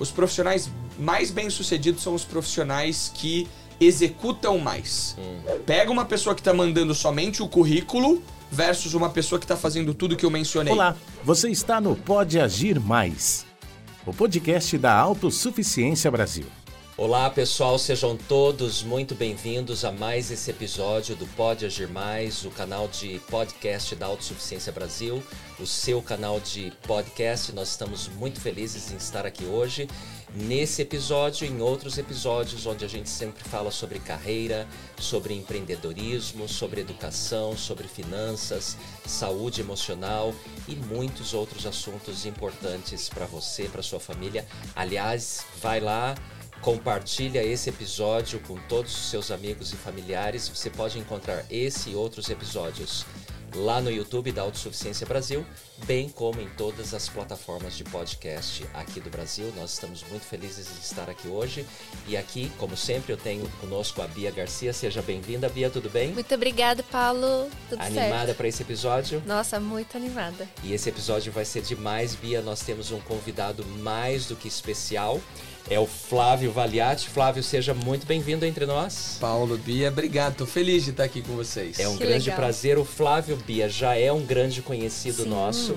Os profissionais mais bem-sucedidos são os profissionais que executam mais. Hum. Pega uma pessoa que está mandando somente o currículo versus uma pessoa que está fazendo tudo que eu mencionei. Olá, você está no Pode Agir Mais, o podcast da Autossuficiência Brasil. Olá pessoal, sejam todos muito bem-vindos a mais esse episódio do Pode Agir Mais, o canal de podcast da Autossuficiência Brasil, o seu canal de podcast. Nós estamos muito felizes em estar aqui hoje, nesse episódio e em outros episódios onde a gente sempre fala sobre carreira, sobre empreendedorismo, sobre educação, sobre finanças, saúde emocional e muitos outros assuntos importantes para você, para sua família. Aliás, vai lá Compartilha esse episódio com todos os seus amigos e familiares. Você pode encontrar esse e outros episódios lá no YouTube da Autossuficiência Brasil, bem como em todas as plataformas de podcast aqui do Brasil. Nós estamos muito felizes de estar aqui hoje. E aqui, como sempre, eu tenho conosco a Bia Garcia. Seja bem-vinda, Bia, tudo bem? Muito obrigada, Paulo. Tudo animada para esse episódio? Nossa, muito animada. E esse episódio vai ser demais, Bia. Nós temos um convidado mais do que especial é o Flávio Valiati. Flávio, seja muito bem-vindo entre nós. Paulo, Bia, obrigado. Tô feliz de estar aqui com vocês. É um que grande legal. prazer. O Flávio Bia já é um grande conhecido Sim. nosso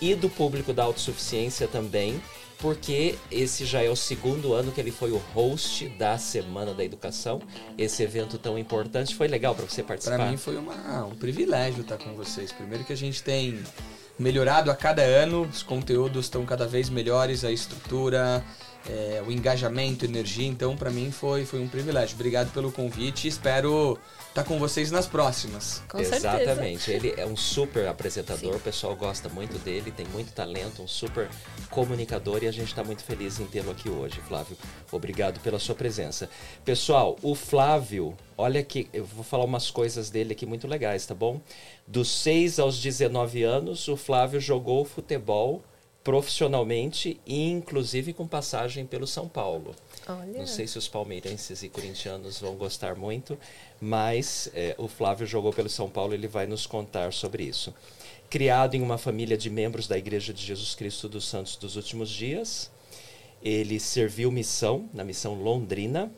e do público da autossuficiência também, porque esse já é o segundo ano que ele foi o host da Semana da Educação. Esse evento tão importante. Foi legal para você participar? Para mim foi uma, um privilégio estar com vocês. Primeiro que a gente tem melhorado a cada ano, os conteúdos estão cada vez melhores, a estrutura, é, o engajamento, energia. Então, para mim foi, foi um privilégio. Obrigado pelo convite. Espero estar tá com vocês nas próximas. Com Exatamente. Certeza. Ele é um super apresentador. Sim. O pessoal gosta muito dele, tem muito talento, um super comunicador e a gente está muito feliz em tê-lo aqui hoje, Flávio. Obrigado pela sua presença. Pessoal, o Flávio, olha aqui, eu vou falar umas coisas dele aqui muito legais, tá bom? Dos 6 aos 19 anos, o Flávio jogou futebol profissionalmente e inclusive com passagem pelo São Paulo. Olha. Não sei se os palmeirenses e corintianos vão gostar muito, mas é, o Flávio jogou pelo São Paulo, ele vai nos contar sobre isso. Criado em uma família de membros da Igreja de Jesus Cristo dos Santos dos Últimos Dias, ele serviu missão na missão Londrina.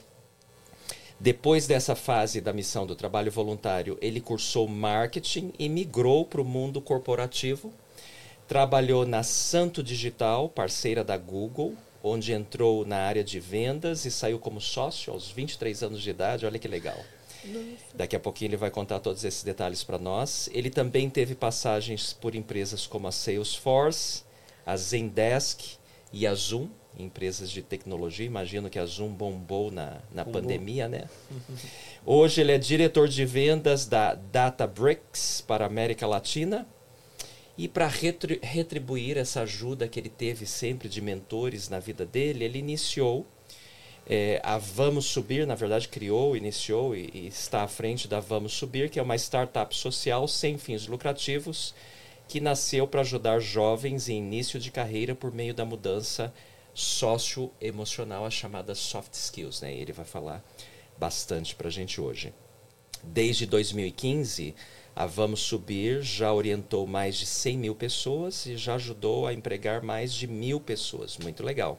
Depois dessa fase da missão do trabalho voluntário, ele cursou marketing e migrou para o mundo corporativo Trabalhou na Santo Digital, parceira da Google, onde entrou na área de vendas e saiu como sócio aos 23 anos de idade. Olha que legal. Nossa. Daqui a pouquinho ele vai contar todos esses detalhes para nós. Ele também teve passagens por empresas como a Salesforce, a Zendesk e a Zoom, empresas de tecnologia. Imagino que a Zoom bombou na, na bombou. pandemia, né? Hoje ele é diretor de vendas da Databricks para a América Latina e para retribuir essa ajuda que ele teve sempre de mentores na vida dele, ele iniciou é, a Vamos Subir, na verdade criou, iniciou e, e, está à frente da Vamos Subir, que é uma startup social sem fins lucrativos que nasceu para ajudar jovens em início de carreira por meio da mudança socioemocional, a chamada soft skills. Né? Ele vai falar bastante para a gente hoje. Desde 2015, a Vamos Subir já orientou mais de 100 mil pessoas e já ajudou a empregar mais de mil pessoas. Muito legal.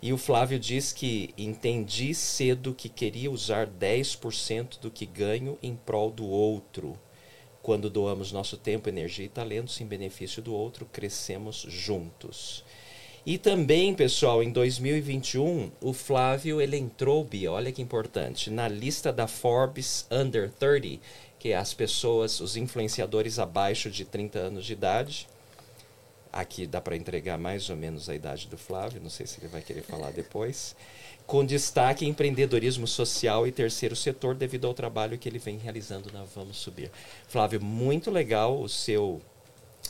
E o Flávio diz que entendi cedo que queria usar 10% do que ganho em prol do outro. Quando doamos nosso tempo, energia e talentos em benefício do outro, crescemos juntos. E também, pessoal, em 2021, o Flávio ele entrou, Bia, olha que importante, na lista da Forbes Under 30, que as pessoas, os influenciadores abaixo de 30 anos de idade, aqui dá para entregar mais ou menos a idade do Flávio, não sei se ele vai querer falar depois, com destaque em empreendedorismo social e terceiro setor devido ao trabalho que ele vem realizando na Vamos Subir. Flávio, muito legal o seu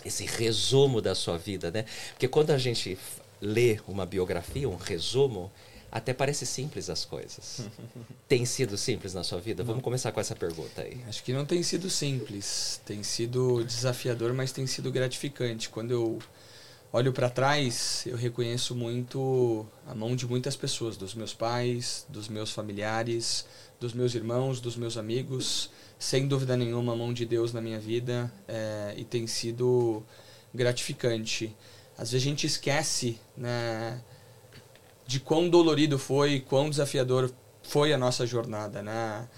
esse resumo da sua vida, né? Porque quando a gente lê uma biografia, um resumo, até parece simples as coisas. tem sido simples na sua vida? Não. Vamos começar com essa pergunta aí. Acho que não tem sido simples. Tem sido desafiador, mas tem sido gratificante. Quando eu olho para trás, eu reconheço muito a mão de muitas pessoas, dos meus pais, dos meus familiares, dos meus irmãos, dos meus amigos. Sem dúvida nenhuma, a mão de Deus na minha vida é, e tem sido gratificante. Às vezes a gente esquece, né? De quão dolorido foi, quão desafiador foi a nossa jornada, né?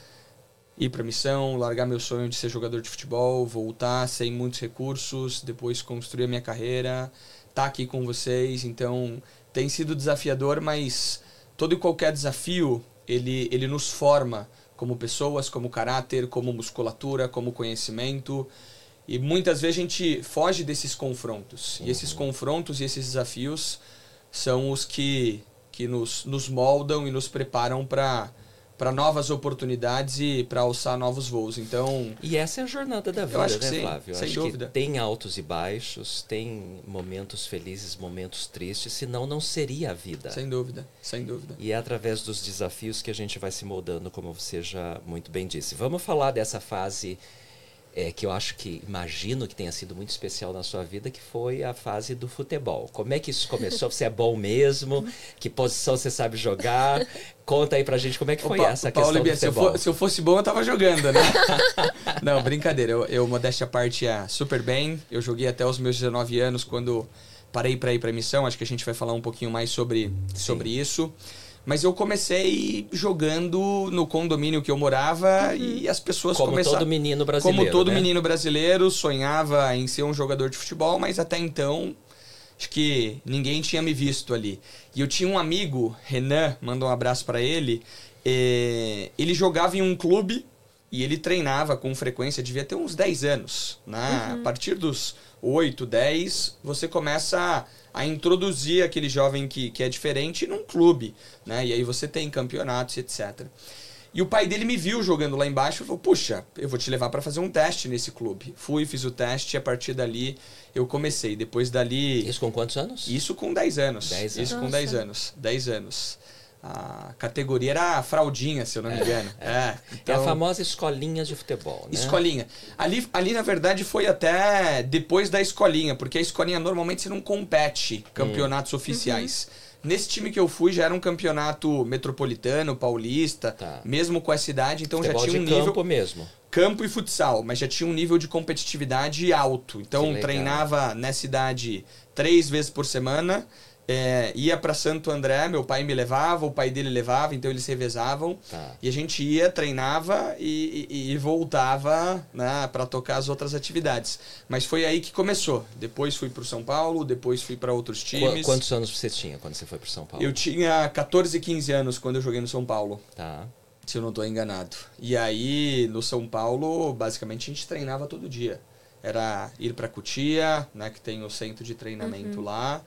Ir para missão, largar meu sonho de ser jogador de futebol, voltar sem muitos recursos, depois construir a minha carreira, estar tá aqui com vocês. Então, tem sido desafiador, mas todo e qualquer desafio, ele, ele nos forma como pessoas, como caráter, como musculatura, como conhecimento. E muitas vezes a gente foge desses confrontos. Uhum. E esses confrontos e esses desafios são os que, que nos, nos moldam e nos preparam para para novas oportunidades e para alçar novos voos. Então, e essa é a jornada da vida, né, sim, Flávio? Eu sem acho dúvida. que tem altos e baixos, tem momentos felizes, momentos tristes, senão não seria a vida. Sem dúvida, sem dúvida. E é através dos desafios que a gente vai se moldando, como você já muito bem disse. Vamos falar dessa fase é, que eu acho que imagino que tenha sido muito especial na sua vida, que foi a fase do futebol. Como é que isso começou? Você é bom mesmo? Que posição você sabe jogar? Conta aí pra gente como é que foi pa essa Paulo questão Bia, do se eu, futebol. for, se eu fosse bom, eu tava jogando, né? Não, brincadeira. Eu, eu, modéstia à parte, ia super bem. Eu joguei até os meus 19 anos, quando parei para ir pra missão. Acho que a gente vai falar um pouquinho mais sobre, sobre isso. Mas eu comecei jogando no condomínio que eu morava uhum. e as pessoas como começaram. Como todo menino brasileiro. Como todo né? menino brasileiro, sonhava em ser um jogador de futebol, mas até então acho que ninguém tinha me visto ali. E eu tinha um amigo, Renan, manda um abraço para ele. Eh, ele jogava em um clube e ele treinava com frequência, devia ter uns 10 anos. Né? Uhum. A partir dos 8, 10, você começa a, introduzir aquele jovem que, que é diferente num clube. Né? E aí você tem campeonatos, etc. E o pai dele me viu jogando lá embaixo e falou: Puxa, eu vou te levar para fazer um teste nesse clube. Fui, fiz o teste e a partir dali eu comecei. Depois dali. Isso com quantos anos? Isso com 10 anos. 10 anos. Isso com 10 anos. 10 anos. A categoria era fraldinha, se eu não me engano. É, é, então, é a famosa escolinha de futebol, né? Escolinha. Ali, ali, na verdade, foi até depois da escolinha, porque a escolinha normalmente você não compete campeonatos hum. oficiais. Uhum. Nesse time que eu fui já era um campeonato metropolitano, paulista, tá. mesmo com essa idade, então futebol já tinha um nível campo mesmo. Campo e futsal, mas já tinha um nível de competitividade alto. Então treinava nessa idade três vezes por semana. É, ia para Santo André, meu pai me levava, o pai dele levava, então eles revezavam. Tá. E a gente ia, treinava e, e, e voltava né, para tocar as outras atividades. Mas foi aí que começou. Depois fui para São Paulo, depois fui para outros times. Qu quantos anos você tinha quando você foi para São Paulo? Eu tinha 14, 15 anos quando eu joguei no São Paulo. Tá. Se eu não estou enganado. E aí, no São Paulo, basicamente a gente treinava todo dia. Era ir para Cutia, né, que tem o centro de treinamento Uhum. lá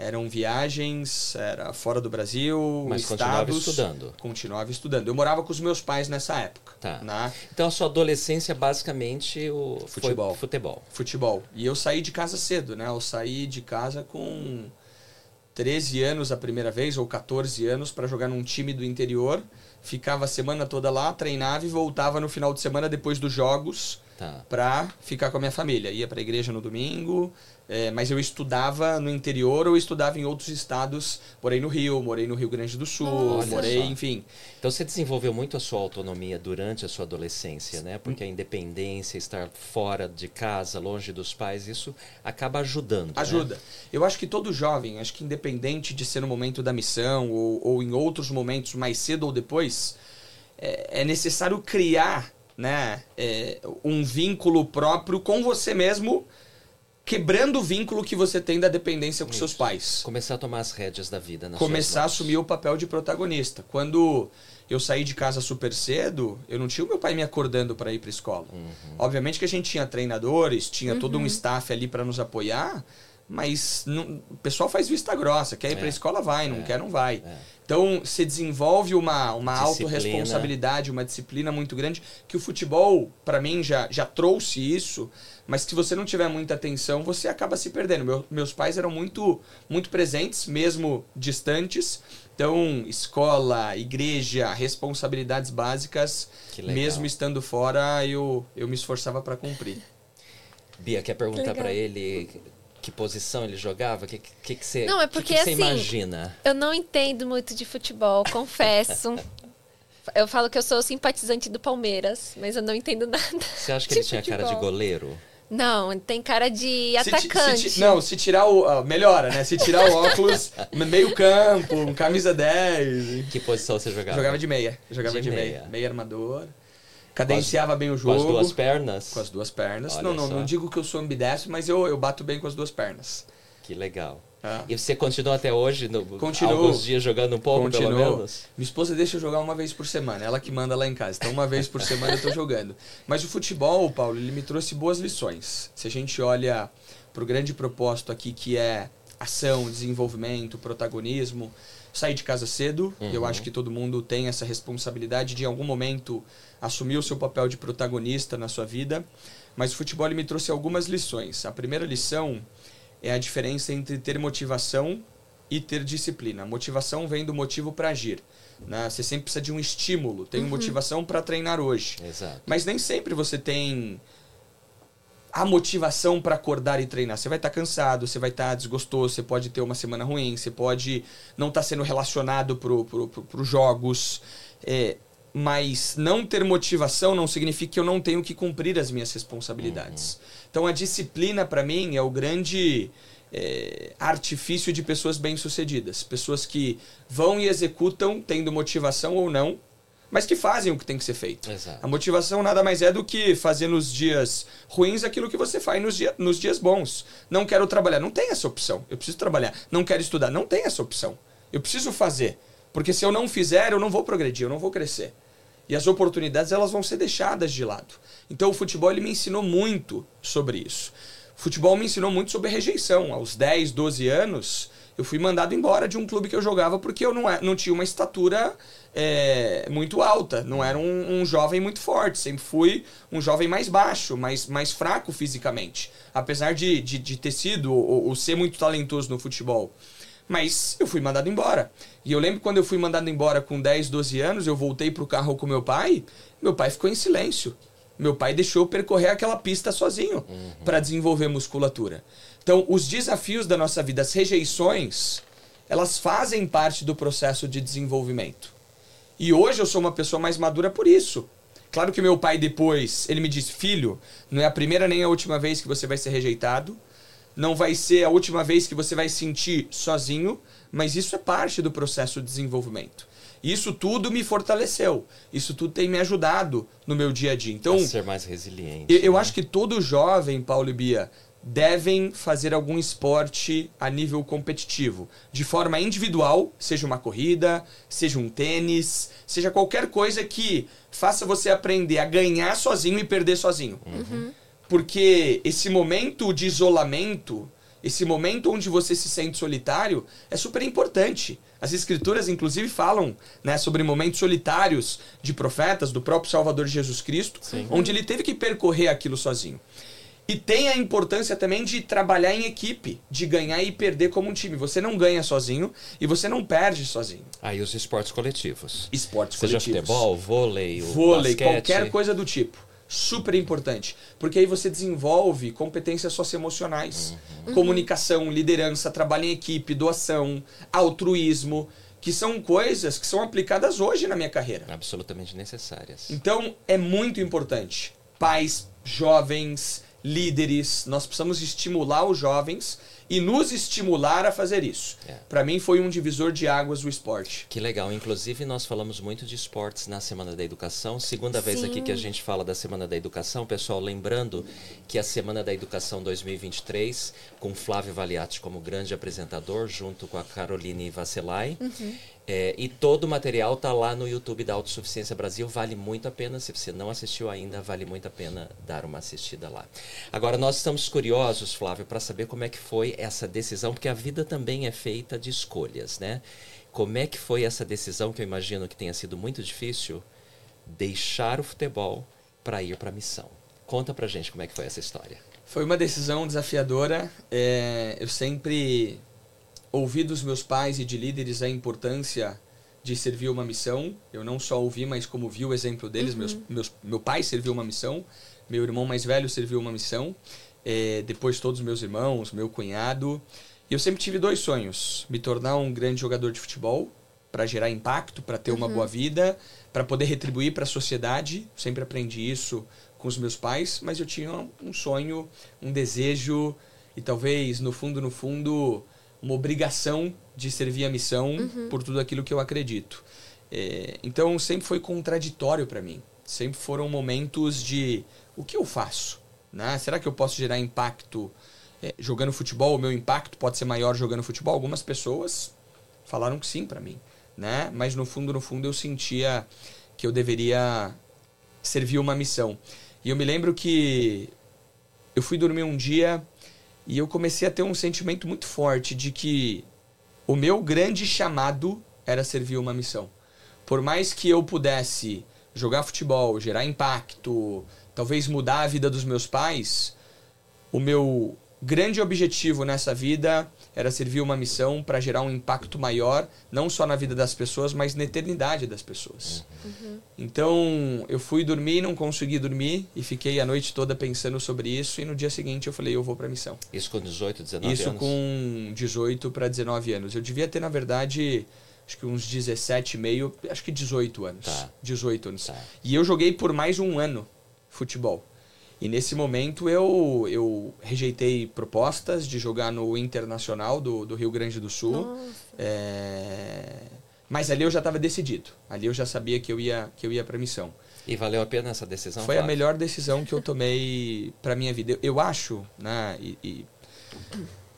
eram viagens, era fora do Brasil, Mas estados, continuava estudando. Continuava estudando. Eu morava com os meus pais nessa época. Tá. Né? Então a sua adolescência basicamente o Futebol. futebol. Futebol. E eu saí de casa cedo, né? Eu saí de casa com 13 anos a primeira vez ou 14 anos para jogar num time do interior. Ficava a semana toda lá, treinava e voltava no final de semana depois dos jogos Tá. para ficar com a minha família. Ia para a igreja no domingo, é, mas eu estudava no interior ou estudava em outros estados. Morei no Rio, morei no Rio Grande do Sul, Olha morei, só. enfim. Então você desenvolveu muito a sua autonomia durante a sua adolescência, né? Porque a independência, estar fora de casa, longe dos pais, isso acaba ajudando. né? Ajuda. Eu acho que todo jovem, acho que independente de ser no momento da missão ou, ou em outros momentos, mais cedo ou depois, é, é necessário criar né, é, um vínculo próprio com você mesmo, quebrando o vínculo que você tem da dependência com Isso. seus pais. Começar a tomar as rédeas da vida nas Começar a assumir o papel de protagonista. Quando eu saí de casa super cedo, eu não tinha o meu pai me acordando para ir para escola. Uhum. Obviamente que a gente tinha treinadores, tinha todo Uhum. um staff ali para nos apoiar, mas não- o pessoal faz vista grossa. Quer ir para É. a escola, vai. Não É. quer, não vai. É. Então, você desenvolve uma, uma Disciplina. autorresponsabilidade, uma disciplina muito grande, que o futebol, para mim, já, já trouxe isso, mas se você não tiver muita atenção, você acaba se perdendo. Meu- meus pais eram muito, muito presentes, mesmo distantes. Então, escola, igreja, responsabilidades básicas, mesmo estando fora, eu, eu me esforçava para cumprir. Bia, quer perguntar para ele que posição ele jogava? O que, que, que você, Não, é que porque, que você assim, imagina? Eu não entendo muito de futebol, confesso. Eu falo que eu sou simpatizante do Palmeiras, mas eu não entendo nada. Você acha que ele tinha cara de futebol. goleiro? Não, tem cara de Se ti- atacante. se ti- não, se tirar o. ah, melhora, né? Se tirar o óculos, meio campo, camisa 10. Que posição você jogava? Jogava de meia. Jogava De de, meia. meia. Meia armador. Cadenciava bem o Com jogo. as duas pernas? Com as duas pernas. Olha não, não, só. não digo que eu sou ambidestro, mas eu, eu bato bem com as duas pernas. Que legal. Ah. E você continua até hoje? No, Continuo. Alguns dias jogando um pouco, pelo Continuo. menos? Minha esposa deixa eu jogar uma vez por semana, ela que manda lá em casa. Então, uma vez por semana eu tô jogando. Mas o futebol, Paulo, ele me trouxe boas lições. Se a gente olha pro grande propósito aqui, que é ação, desenvolvimento, protagonismo, sair de casa cedo. Uhum. Eu acho que todo mundo tem essa responsabilidade de, em algum momento, assumir o seu papel de protagonista na sua vida. Mas o futebol me trouxe algumas lições. A primeira lição é a diferença entre ter motivação e ter disciplina. A motivação vem do motivo para agir. Né? Você sempre precisa de um estímulo. Tenho motivação para treinar hoje. Exato. Mas nem sempre você tem a motivação para acordar e treinar. Você vai estar cansado, você vai estar desgostoso, você pode ter uma semana ruim, você pode não estar sendo relacionado para pro, pro, pros jogos. É, mas não ter motivação não significa que eu não tenho que cumprir as minhas responsabilidades. Então a disciplina para mim é o grande é, artifício de pessoas bem-sucedidas. Pessoas que vão e executam tendo motivação ou não, mas que fazem o que tem que ser feito. Exato. A motivação nada mais é do que fazer nos dias ruins aquilo que você faz nos, dia, nos dias bons. Não quero trabalhar, não tem essa opção. Eu preciso trabalhar. Não quero estudar, não tem essa opção. Eu preciso fazer. Porque se eu não fizer, eu não vou progredir, eu não vou crescer. E as oportunidades elas vão ser deixadas de lado. Então o futebol ele me ensinou muito sobre isso. O futebol me ensinou muito sobre rejeição. Aos 10, 12 anos, eu fui mandado embora de um clube que eu jogava porque eu não, é- não tinha uma estatura é, muito alta. Não era um, um jovem muito forte. Sempre fui um jovem mais baixo, mais, mais fraco fisicamente. Apesar de, de, de ter sido ou, ou ser muito talentoso no futebol. Mas eu fui mandado embora. E eu lembro quando eu fui mandado embora com 10, 12 anos, eu voltei pro carro com meu pai, meu pai ficou em silêncio. Meu pai deixou eu percorrer aquela pista sozinho para desenvolver musculatura. Então, os desafios da nossa vida, as rejeições, elas fazem parte do processo de desenvolvimento. E hoje eu sou uma pessoa mais madura por isso. Claro que meu pai depois, ele me disse, filho, não é a primeira nem a última vez que você vai ser rejeitado, não vai ser a última vez que você vai sentir sozinho, mas isso é parte do processo de desenvolvimento. Isso tudo me fortaleceu. Isso tudo tem me ajudado no meu dia a dia. Então, Pra ser mais resiliente. eu, eu né? acho que todo jovem, Paulo e Bia, devem fazer algum esporte a nível competitivo. De forma individual, seja uma corrida, seja um tênis, seja qualquer coisa que faça você aprender a ganhar sozinho e perder sozinho. Porque esse momento de isolamento, esse momento onde você se sente solitário, é super importante. As escrituras, inclusive, falam né, sobre momentos solitários de profetas, do próprio Salvador Jesus Cristo, onde ele teve que percorrer aquilo sozinho. E tem a importância também de trabalhar em equipe, de ganhar e perder como um time. Você não ganha sozinho e você não perde sozinho. Aí os esportes coletivos. Esportes Seja coletivos. futebol, vôlei, vôlei, basquete. qualquer coisa do tipo. Super importante. Porque aí você desenvolve competências socioemocionais. Comunicação, liderança, trabalho em equipe, doação, altruísmo. Que são coisas que são aplicadas hoje na minha carreira. Absolutamente necessárias. Então é muito importante. Pais, jovens, líderes, nós precisamos estimular os jovens e nos estimular a fazer isso. É. Para mim foi um divisor de águas o esporte. Que legal. Inclusive, nós falamos muito de esportes na Semana da Educação. Segunda vez aqui Sim. que a gente fala da Semana da Educação. Pessoal, lembrando que a Semana da Educação 2023, com Flávio Valiati como grande apresentador, junto com a Caroline Vasselay. É, e todo o material tá lá no YouTube da Autossuficiência Brasil. Vale muito a pena. Se você não assistiu ainda, vale muito a pena dar uma assistida lá. Agora, nós estamos curiosos, Flávio, para saber como é que foi essa decisão, porque a vida também é feita de escolhas, né? Como é que foi essa decisão, que eu imagino que tenha sido muito difícil, deixar o futebol para ir para a missão? Conta pra gente como é que foi essa história. Foi uma decisão desafiadora. É, eu sempre ouvi dos meus pais e de líderes a importância de servir uma missão. Eu não só ouvi, mas como vi o exemplo deles. Meus, meus, meu pai serviu uma missão, meu irmão mais velho serviu uma missão, é, depois todos os meus irmãos, meu cunhado. E eu sempre tive dois sonhos: me tornar um grande jogador de futebol para gerar impacto, para ter uma boa vida, para poder retribuir para a sociedade. Sempre aprendi isso com os meus pais, mas eu tinha um sonho, um desejo e talvez no fundo, no fundo, uma obrigação de servir a missão por tudo aquilo que eu acredito. É, então sempre foi contraditório para mim. Sempre foram momentos de o que eu faço? Né? Será que eu posso gerar impacto é, jogando futebol? O meu impacto pode ser maior jogando futebol? Algumas pessoas falaram que sim para mim, né? Mas no fundo, no fundo eu sentia que eu deveria servir uma missão. E eu me lembro que eu fui dormir um dia e eu comecei a ter um sentimento muito forte de que o meu grande chamado era servir uma missão. Por mais que eu pudesse jogar futebol, gerar impacto, talvez mudar a vida dos meus pais, o meu grande objetivo nessa vida era servir uma missão para gerar um impacto maior, não só na vida das pessoas, mas na eternidade das pessoas. Uhum. Então, eu fui dormir, não consegui dormir e fiquei a noite toda pensando sobre isso e no dia seguinte eu falei, eu vou para a missão. Isso com 18, 19 isso anos? Isso com 18 para 19 anos. Eu devia ter, na verdade, acho que uns 17 meio, acho que 18 anos. Tá. 18 anos. Tá. E eu joguei por mais um ano futebol. E nesse momento eu, eu rejeitei propostas de jogar no Internacional do, do Rio Grande do Sul. É... Mas ali eu já estava decidido. Ali eu já sabia que eu ia, que eu ia para missão. E valeu a pena essa decisão? Foi Flávio? a melhor decisão que eu tomei para minha vida. Eu, eu acho, né? E, e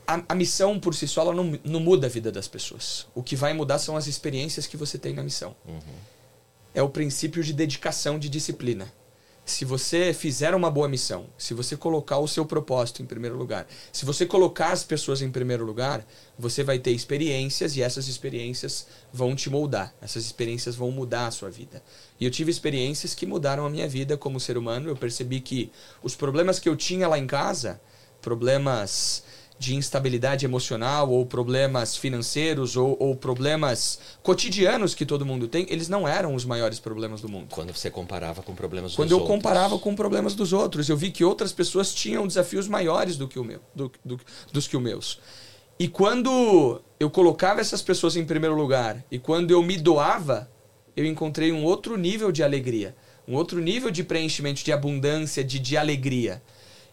a, a, missão por si só ela não, não muda a vida das pessoas. O que vai mudar são as experiências que você tem na missão. Uhum. É o princípio de dedicação, de disciplina se você fizer uma boa missão, se você colocar o seu propósito em primeiro lugar, se você colocar as pessoas em primeiro lugar, você vai ter experiências e essas experiências vão te moldar. Essas experiências vão mudar a sua vida. E eu tive experiências que mudaram a minha vida como ser humano. Eu percebi que os problemas que eu tinha lá em casa, problemas de instabilidade emocional ou problemas financeiros ou, ou, problemas cotidianos que todo mundo tem, eles não eram os maiores problemas do mundo. Quando você comparava com problemas Quando dos eu outros. comparava com problemas dos outros, eu vi que outras pessoas tinham desafios maiores do que o meu, do, do, dos que os meus. E quando eu colocava essas pessoas em primeiro lugar e quando eu me doava, eu encontrei um outro nível de alegria, um outro nível de preenchimento, de abundância, de, de alegria.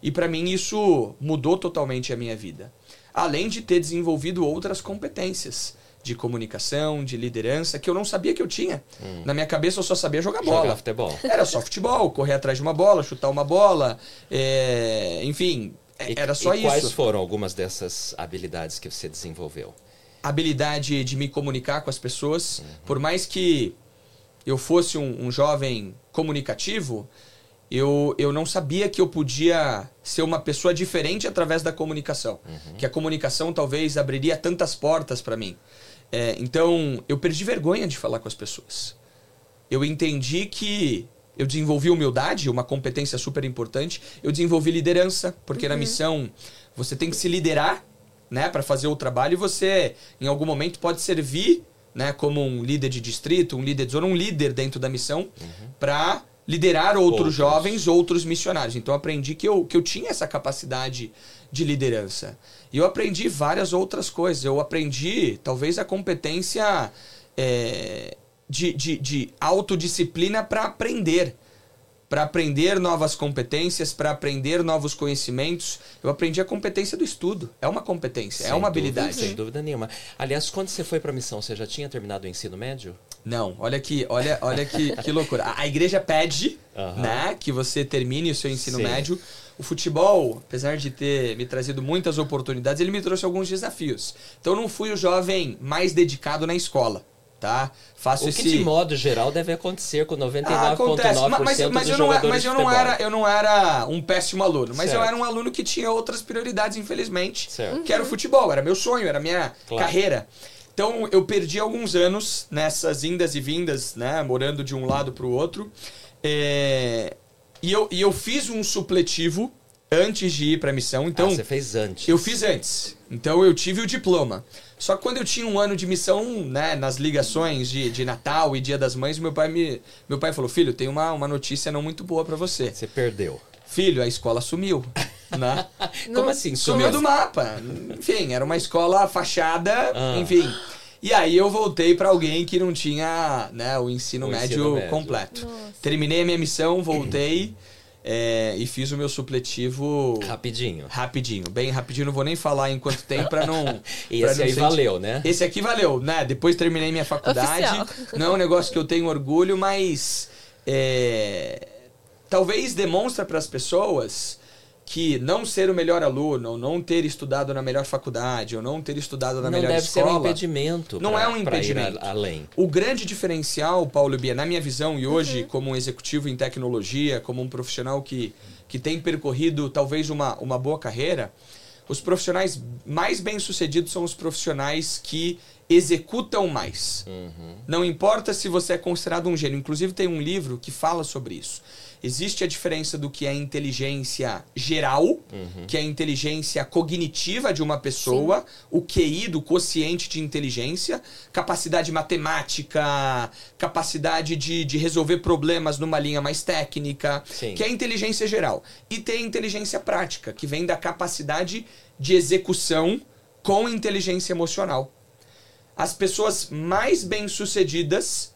E para mim isso mudou totalmente a minha vida. Além de ter desenvolvido outras competências de comunicação, de liderança, que eu não sabia que eu tinha. Hum. Na minha cabeça eu só sabia jogar bola. Jogar futebol. Era só futebol, correr atrás de uma bola, chutar uma bola, é... enfim, e, era só e isso. Quais foram algumas dessas habilidades que você desenvolveu? Habilidade de me comunicar com as pessoas. Uhum. Por mais que eu fosse um, um jovem comunicativo, eu, eu não sabia que eu podia ser uma pessoa diferente através da comunicação. Uhum. Que a comunicação talvez abriria tantas portas para mim. É, então, eu perdi vergonha de falar com as pessoas. Eu entendi que eu desenvolvi humildade, uma competência super importante. Eu desenvolvi liderança, porque uhum. na missão você tem que se liderar né, para fazer o trabalho e você, em algum momento, pode servir né, como um líder de distrito, um líder de zona, um líder dentro da missão uhum. para liderar outros, outros, jovens, outros missionários. Então eu aprendi que eu, que eu tinha essa capacidade de liderança. E eu aprendi várias outras coisas. Eu aprendi, talvez, a competência é, de, de, de autodisciplina para aprender. Para aprender novas competências, para aprender novos conhecimentos. Eu aprendi a competência do estudo. É uma competência, sem é uma dúvida, habilidade. Sem dúvida nenhuma. Aliás, quando você foi para a missão, você já tinha terminado o ensino médio? Não, olha aqui, olha, olha que, que loucura. A, a igreja pede Aham. né, que você termine o seu ensino Sim. médio. O futebol, apesar de ter me trazido muitas oportunidades, ele me trouxe alguns desafios. Então eu não fui o jovem mais dedicado na escola, tá? Faço O esse que de modo geral deve acontecer com Ah, acontece, 99,9% mas, mas, mas dos eu não, era- jogadores mas eu não era, eu não era um péssimo aluno, mas eu Certo. era um aluno que tinha outras prioridades, infelizmente. Certo. Que era o futebol, era meu sonho, era minha Claro. carreira. Então eu perdi alguns anos nessas indas e vindas, né, morando de um lado para o outro. É, E, eu, e eu fiz um supletivo antes de ir para a missão, então ah, você fez antes. eu fiz antes. Então eu tive o diploma. Só que quando eu tinha um ano de missão, né, nas ligações de, de Natal e Dia das Mães, meu pai me meu pai falou: "Filho, tem uma, uma notícia não muito boa para você. Você perdeu. Filho, a escola sumiu", né? Como assim? Sumiu do mapa. Enfim, era uma escola fachada, Ah. enfim. E aí eu voltei para alguém que não tinha, né, o ensino, O médio, ensino médio. completo. Nossa. Terminei a minha missão, voltei. É, e fiz o meu supletivo Rapidinho. rapidinho, bem rapidinho. Não vou nem falar em quanto tempo para não. pra Esse não aí sentir- valeu, né? Esse aqui valeu, né? Depois terminei minha faculdade. Oficial. Não é um negócio que eu tenho orgulho, mas é, talvez demonstra para as pessoas que não ser o melhor aluno, ou não ter estudado na melhor faculdade, ou não ter estudado na não melhor deve ser um escola. impedimento. Não pra- é um impedimento. a- além. O grande diferencial, Paulo Bia, na minha visão, e hoje, como um executivo em tecnologia, como um profissional que, que tem percorrido talvez uma, uma boa carreira, os profissionais mais bem-sucedidos são os profissionais que executam mais. Não importa se você é considerado um gênio. Inclusive, tem um livro que fala sobre isso. Existe a diferença do que é inteligência geral, que é a inteligência cognitiva de uma pessoa, o QI, do quociente de inteligência, capacidade matemática, capacidade de, de resolver problemas numa linha mais técnica, Sim. que é a inteligência geral. E tem a inteligência prática, que vem da capacidade de execução com inteligência emocional. As pessoas mais bem-sucedidas,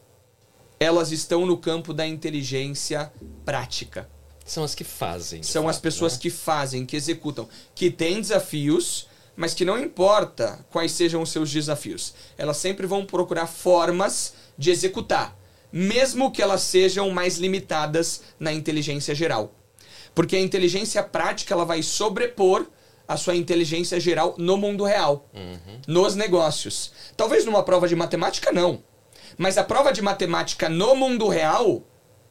elas estão no campo da inteligência prática. São as que fazem. São as fato, pessoas né? que fazem, que executam, que têm desafios, mas que não importa quais sejam os seus desafios. Elas sempre vão procurar formas de executar, mesmo que elas sejam mais limitadas na inteligência geral. Porque a inteligência prática ela vai sobrepor a sua inteligência geral no mundo real, nos negócios. Talvez numa prova de matemática não, mas a prova de matemática no mundo real,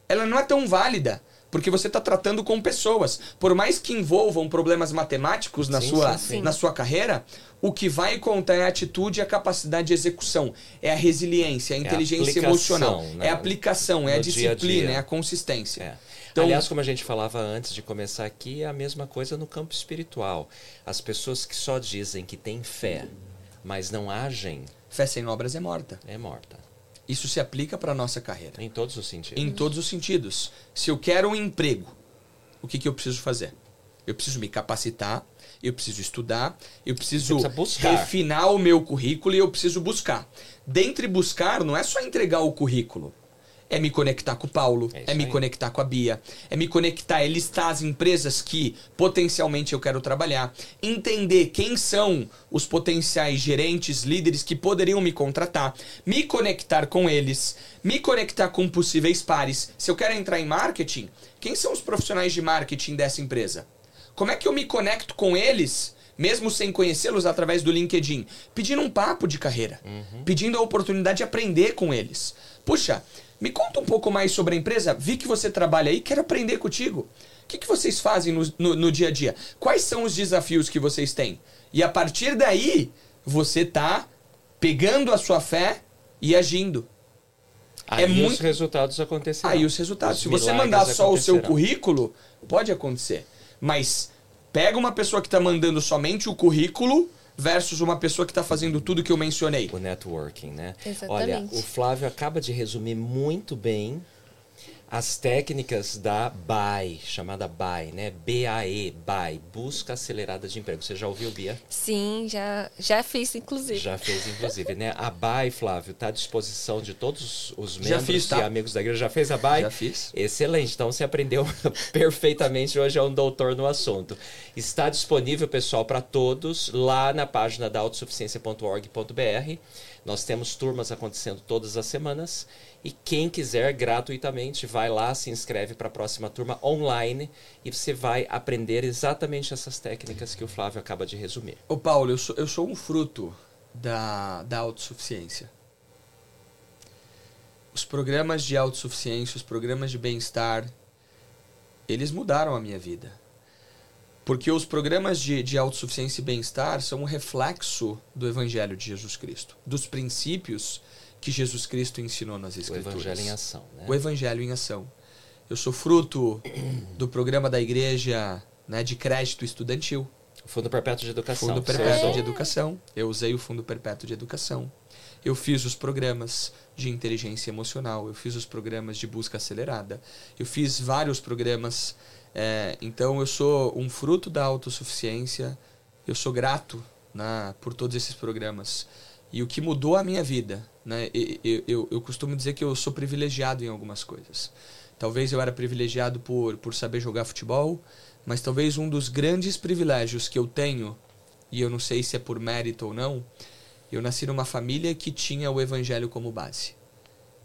ela não é tão válida, porque você está tratando com pessoas. Por mais que envolvam problemas matemáticos na, Sim, sua, sim, sim. na sua carreira, o que vai contar é a atitude e a capacidade de execução. É a resiliência, é a inteligência aplicação, emocional. né? É a aplicação, é a dia a disciplina, dia. é a consistência. É. Então- Aliás, como a gente falava antes de começar aqui, é a mesma coisa no campo espiritual. As pessoas que só dizem que têm fé, mas não agem, Fé sem obras é morta. é morta. Isso se aplica para a nossa carreira. Em todos os sentidos. Em todos os sentidos. Se eu quero um emprego, o que, que eu preciso fazer? Eu preciso me capacitar, eu preciso estudar, eu preciso refinar o meu currículo e eu preciso buscar. Dentre buscar, não é só entregar o currículo. É me conectar com o Paulo, É é, me aí. conectar com a Bia, é me conectar, é listar as empresas que potencialmente eu quero trabalhar, entender quem são os potenciais gerentes, líderes que poderiam me contratar, me conectar com eles, me conectar com possíveis pares. Se eu quero entrar em marketing, quem são os profissionais de marketing dessa empresa? Como é que eu me conecto com eles, mesmo sem conhecê-los através do LinkedIn? Pedindo um papo de carreira, pedindo a oportunidade de aprender com eles. Puxa, me conta um pouco mais sobre a empresa. Vi que você trabalha aí, quero aprender contigo. O que, que vocês fazem no, no- no dia a dia? Quais são os desafios que vocês têm? E a partir daí, você tá pegando a sua fé e agindo. Aí é os muito- resultados acontecerão. Aí os resultados. Os Se você mandar só o seu currículo, pode acontecer. Mas pega uma pessoa que está mandando somente o currículo versus uma pessoa que está fazendo tudo que eu mencionei. O networking, né? Exatamente. Olha, o Flávio acaba de resumir muito bem as técnicas da BAE, chamada BAE, né? B-A-E, BAE, Busca Acelerada de Emprego. Você já ouviu, Bia? Sim, já, já fiz, inclusive. Já fez, inclusive, né? A BAE, Flávio, está à disposição de todos os membros fiz, tá? e amigos da igreja. Já fez a BAE? Já fiz. Excelente, então você aprendeu perfeitamente, hoje é um doutor no assunto. Está disponível, pessoal, para todos lá na página da autossuficiência.org.br. Nós temos turmas acontecendo todas as semanas e quem quiser gratuitamente vai lá, se inscreve para a próxima turma online e você vai aprender exatamente essas técnicas que o Flávio acaba de resumir. Ô Paulo, eu sou, eu sou um fruto da, da autossuficiência. Os programas de autossuficiência, os programas de bem-estar, eles mudaram a minha vida. Porque os programas de, de autossuficiência e bem-estar são um reflexo do Evangelho de Jesus Cristo, dos princípios que Jesus Cristo ensinou nas O Escrituras. Evangelho em ação, né? O Evangelho em ação. Eu sou fruto do programa da igreja né, de crédito estudantil. O Fundo Perpétuo de Educação. Fundo Perpétuo usou. de Educação. Eu usei o Fundo Perpétuo de Educação. Eu fiz os programas de inteligência emocional. Eu fiz os programas de busca acelerada. Eu fiz vários programas. É, então, eu sou um fruto da autossuficiência. Eu sou grato né, por todos esses programas. E o que mudou a minha vida, né? Eu, eu, eu costumo dizer que eu sou privilegiado em algumas coisas. Talvez eu era privilegiado por, por saber jogar futebol, mas talvez um dos grandes privilégios que eu tenho, e eu não sei se é por mérito ou não, eu nasci numa família que tinha o evangelho como base.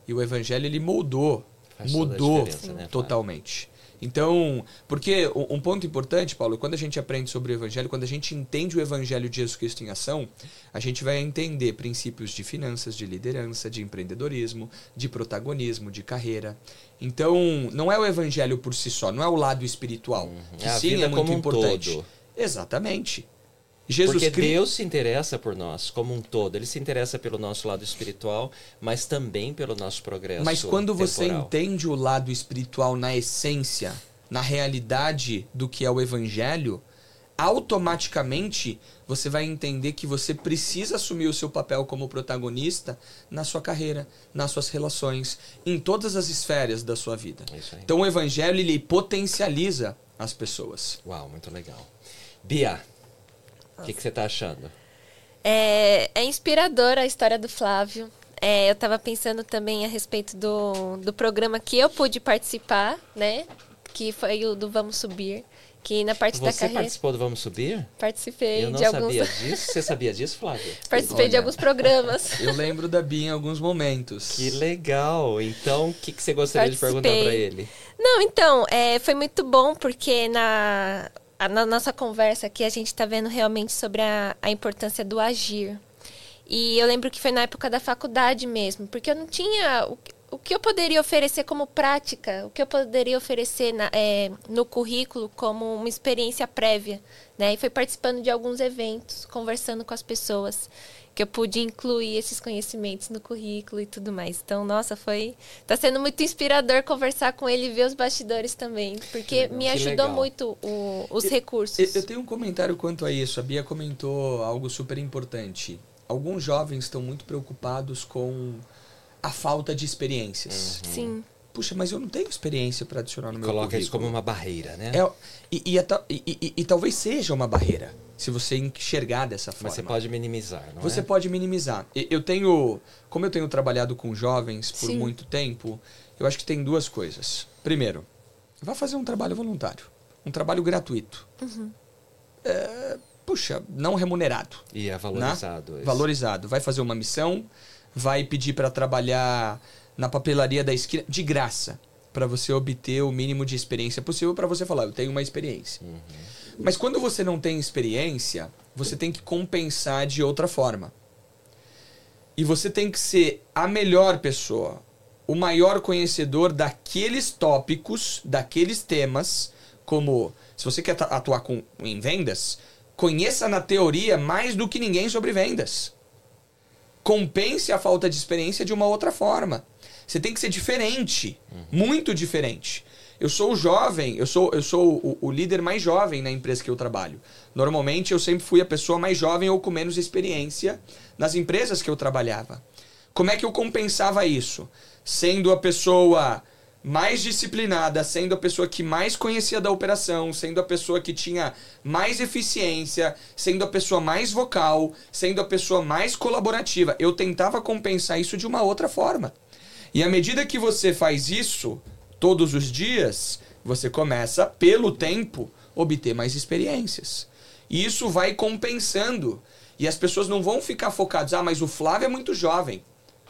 E o evangelho ele moldou, Faz mudou né, totalmente. Então, porque um ponto importante, Paulo, quando a gente aprende sobre o Evangelho, quando a gente entende o Evangelho de Jesus Cristo em ação, a gente vai entender princípios de finanças, de liderança, de empreendedorismo, de protagonismo, de carreira. Então, não é o Evangelho por si só, não é o lado espiritual, que É sim é muito um importante. Exatamente. Jesus Porque Cristo. Deus se interessa por nós como um todo. Ele se interessa pelo nosso lado espiritual, mas também pelo nosso progresso. Mas quando você temporal. entende o lado espiritual na essência, na realidade do que é o evangelho, automaticamente você vai entender que você precisa assumir o seu papel como protagonista na sua carreira, nas suas relações, em todas as esferas da sua vida. Aí. Então o evangelho ele potencializa as pessoas. Uau, muito legal. Bia, o que, que você está achando? É, é inspiradora a história do Flávio. É, eu estava pensando também a respeito do, do programa que eu pude participar, né? Que foi o do Vamos Subir. Que na parte da Você carreira participou do Vamos Subir? participei Eu não de alguns. sabia disso. Você sabia disso, Flávia? Participei de Olha. alguns programas. Eu lembro da Bia em alguns momentos. Que legal. Então, o que, que você gostaria de perguntar para Participei. ele? Não, então, é, foi muito bom porque na, a- na nossa conversa aqui a gente está vendo realmente sobre a, a importância do agir. E eu lembro que foi na época da faculdade mesmo, porque eu não tinha o, o que eu poderia oferecer como prática, o que eu poderia oferecer na- é, no currículo como uma experiência prévia, né? E foi participando de alguns eventos, conversando com as pessoas, que eu pude incluir esses conhecimentos no currículo e tudo mais. Então, nossa, foi tá sendo muito inspirador conversar com ele e ver os bastidores também, porque me Que ajudou legal. muito o- os Eu- recursos. Eu, tenho um comentário quanto a isso. A Bia comentou algo super importante. Alguns jovens estão muito preocupados com a falta de experiências. Sim. Puxa, mas eu não tenho experiência para adicionar no meu Coloca currículo. isso como uma barreira, né? É, e, e, e- e- e talvez seja uma barreira, se você enxergar dessa forma. Mas você pode minimizar, não Você é? pode minimizar. Eu tenho, como eu tenho trabalhado com jovens por Sim. muito tempo, eu acho que tem duas coisas. Primeiro, vá fazer um trabalho voluntário, um trabalho gratuito. É, puxa, não remunerado, E é valorizado. né? valorizado. Vai fazer uma missão, vai pedir para trabalhar na papelaria da esquina de graça, para você obter o mínimo de experiência possível para você falar, eu tenho uma experiência. Mas quando você não tem experiência, você tem que compensar de outra forma. E você tem que ser a melhor pessoa, o maior conhecedor daqueles tópicos, daqueles temas, como se você quer atuar com, em vendas, conheça na teoria mais do que ninguém sobre vendas. Compense a falta de experiência de uma outra forma. Você tem que ser diferente, muito diferente. Eu sou o jovem, eu sou, eu sou o, o líder mais jovem na empresa que eu trabalho. Normalmente eu sempre fui a pessoa mais jovem ou com menos experiência nas empresas que eu trabalhava. Como é que eu compensava isso? Sendo a pessoa mais disciplinada, sendo a pessoa que mais conhecia da operação, sendo a pessoa que tinha mais eficiência, sendo a pessoa mais vocal, sendo a pessoa mais colaborativa. Eu tentava compensar isso de uma outra forma. E à medida que você faz isso todos os dias, você começa, pelo tempo, obter mais experiências. E isso vai compensando. E as pessoas não vão ficar focadas, ah, mas o Flávio é muito jovem.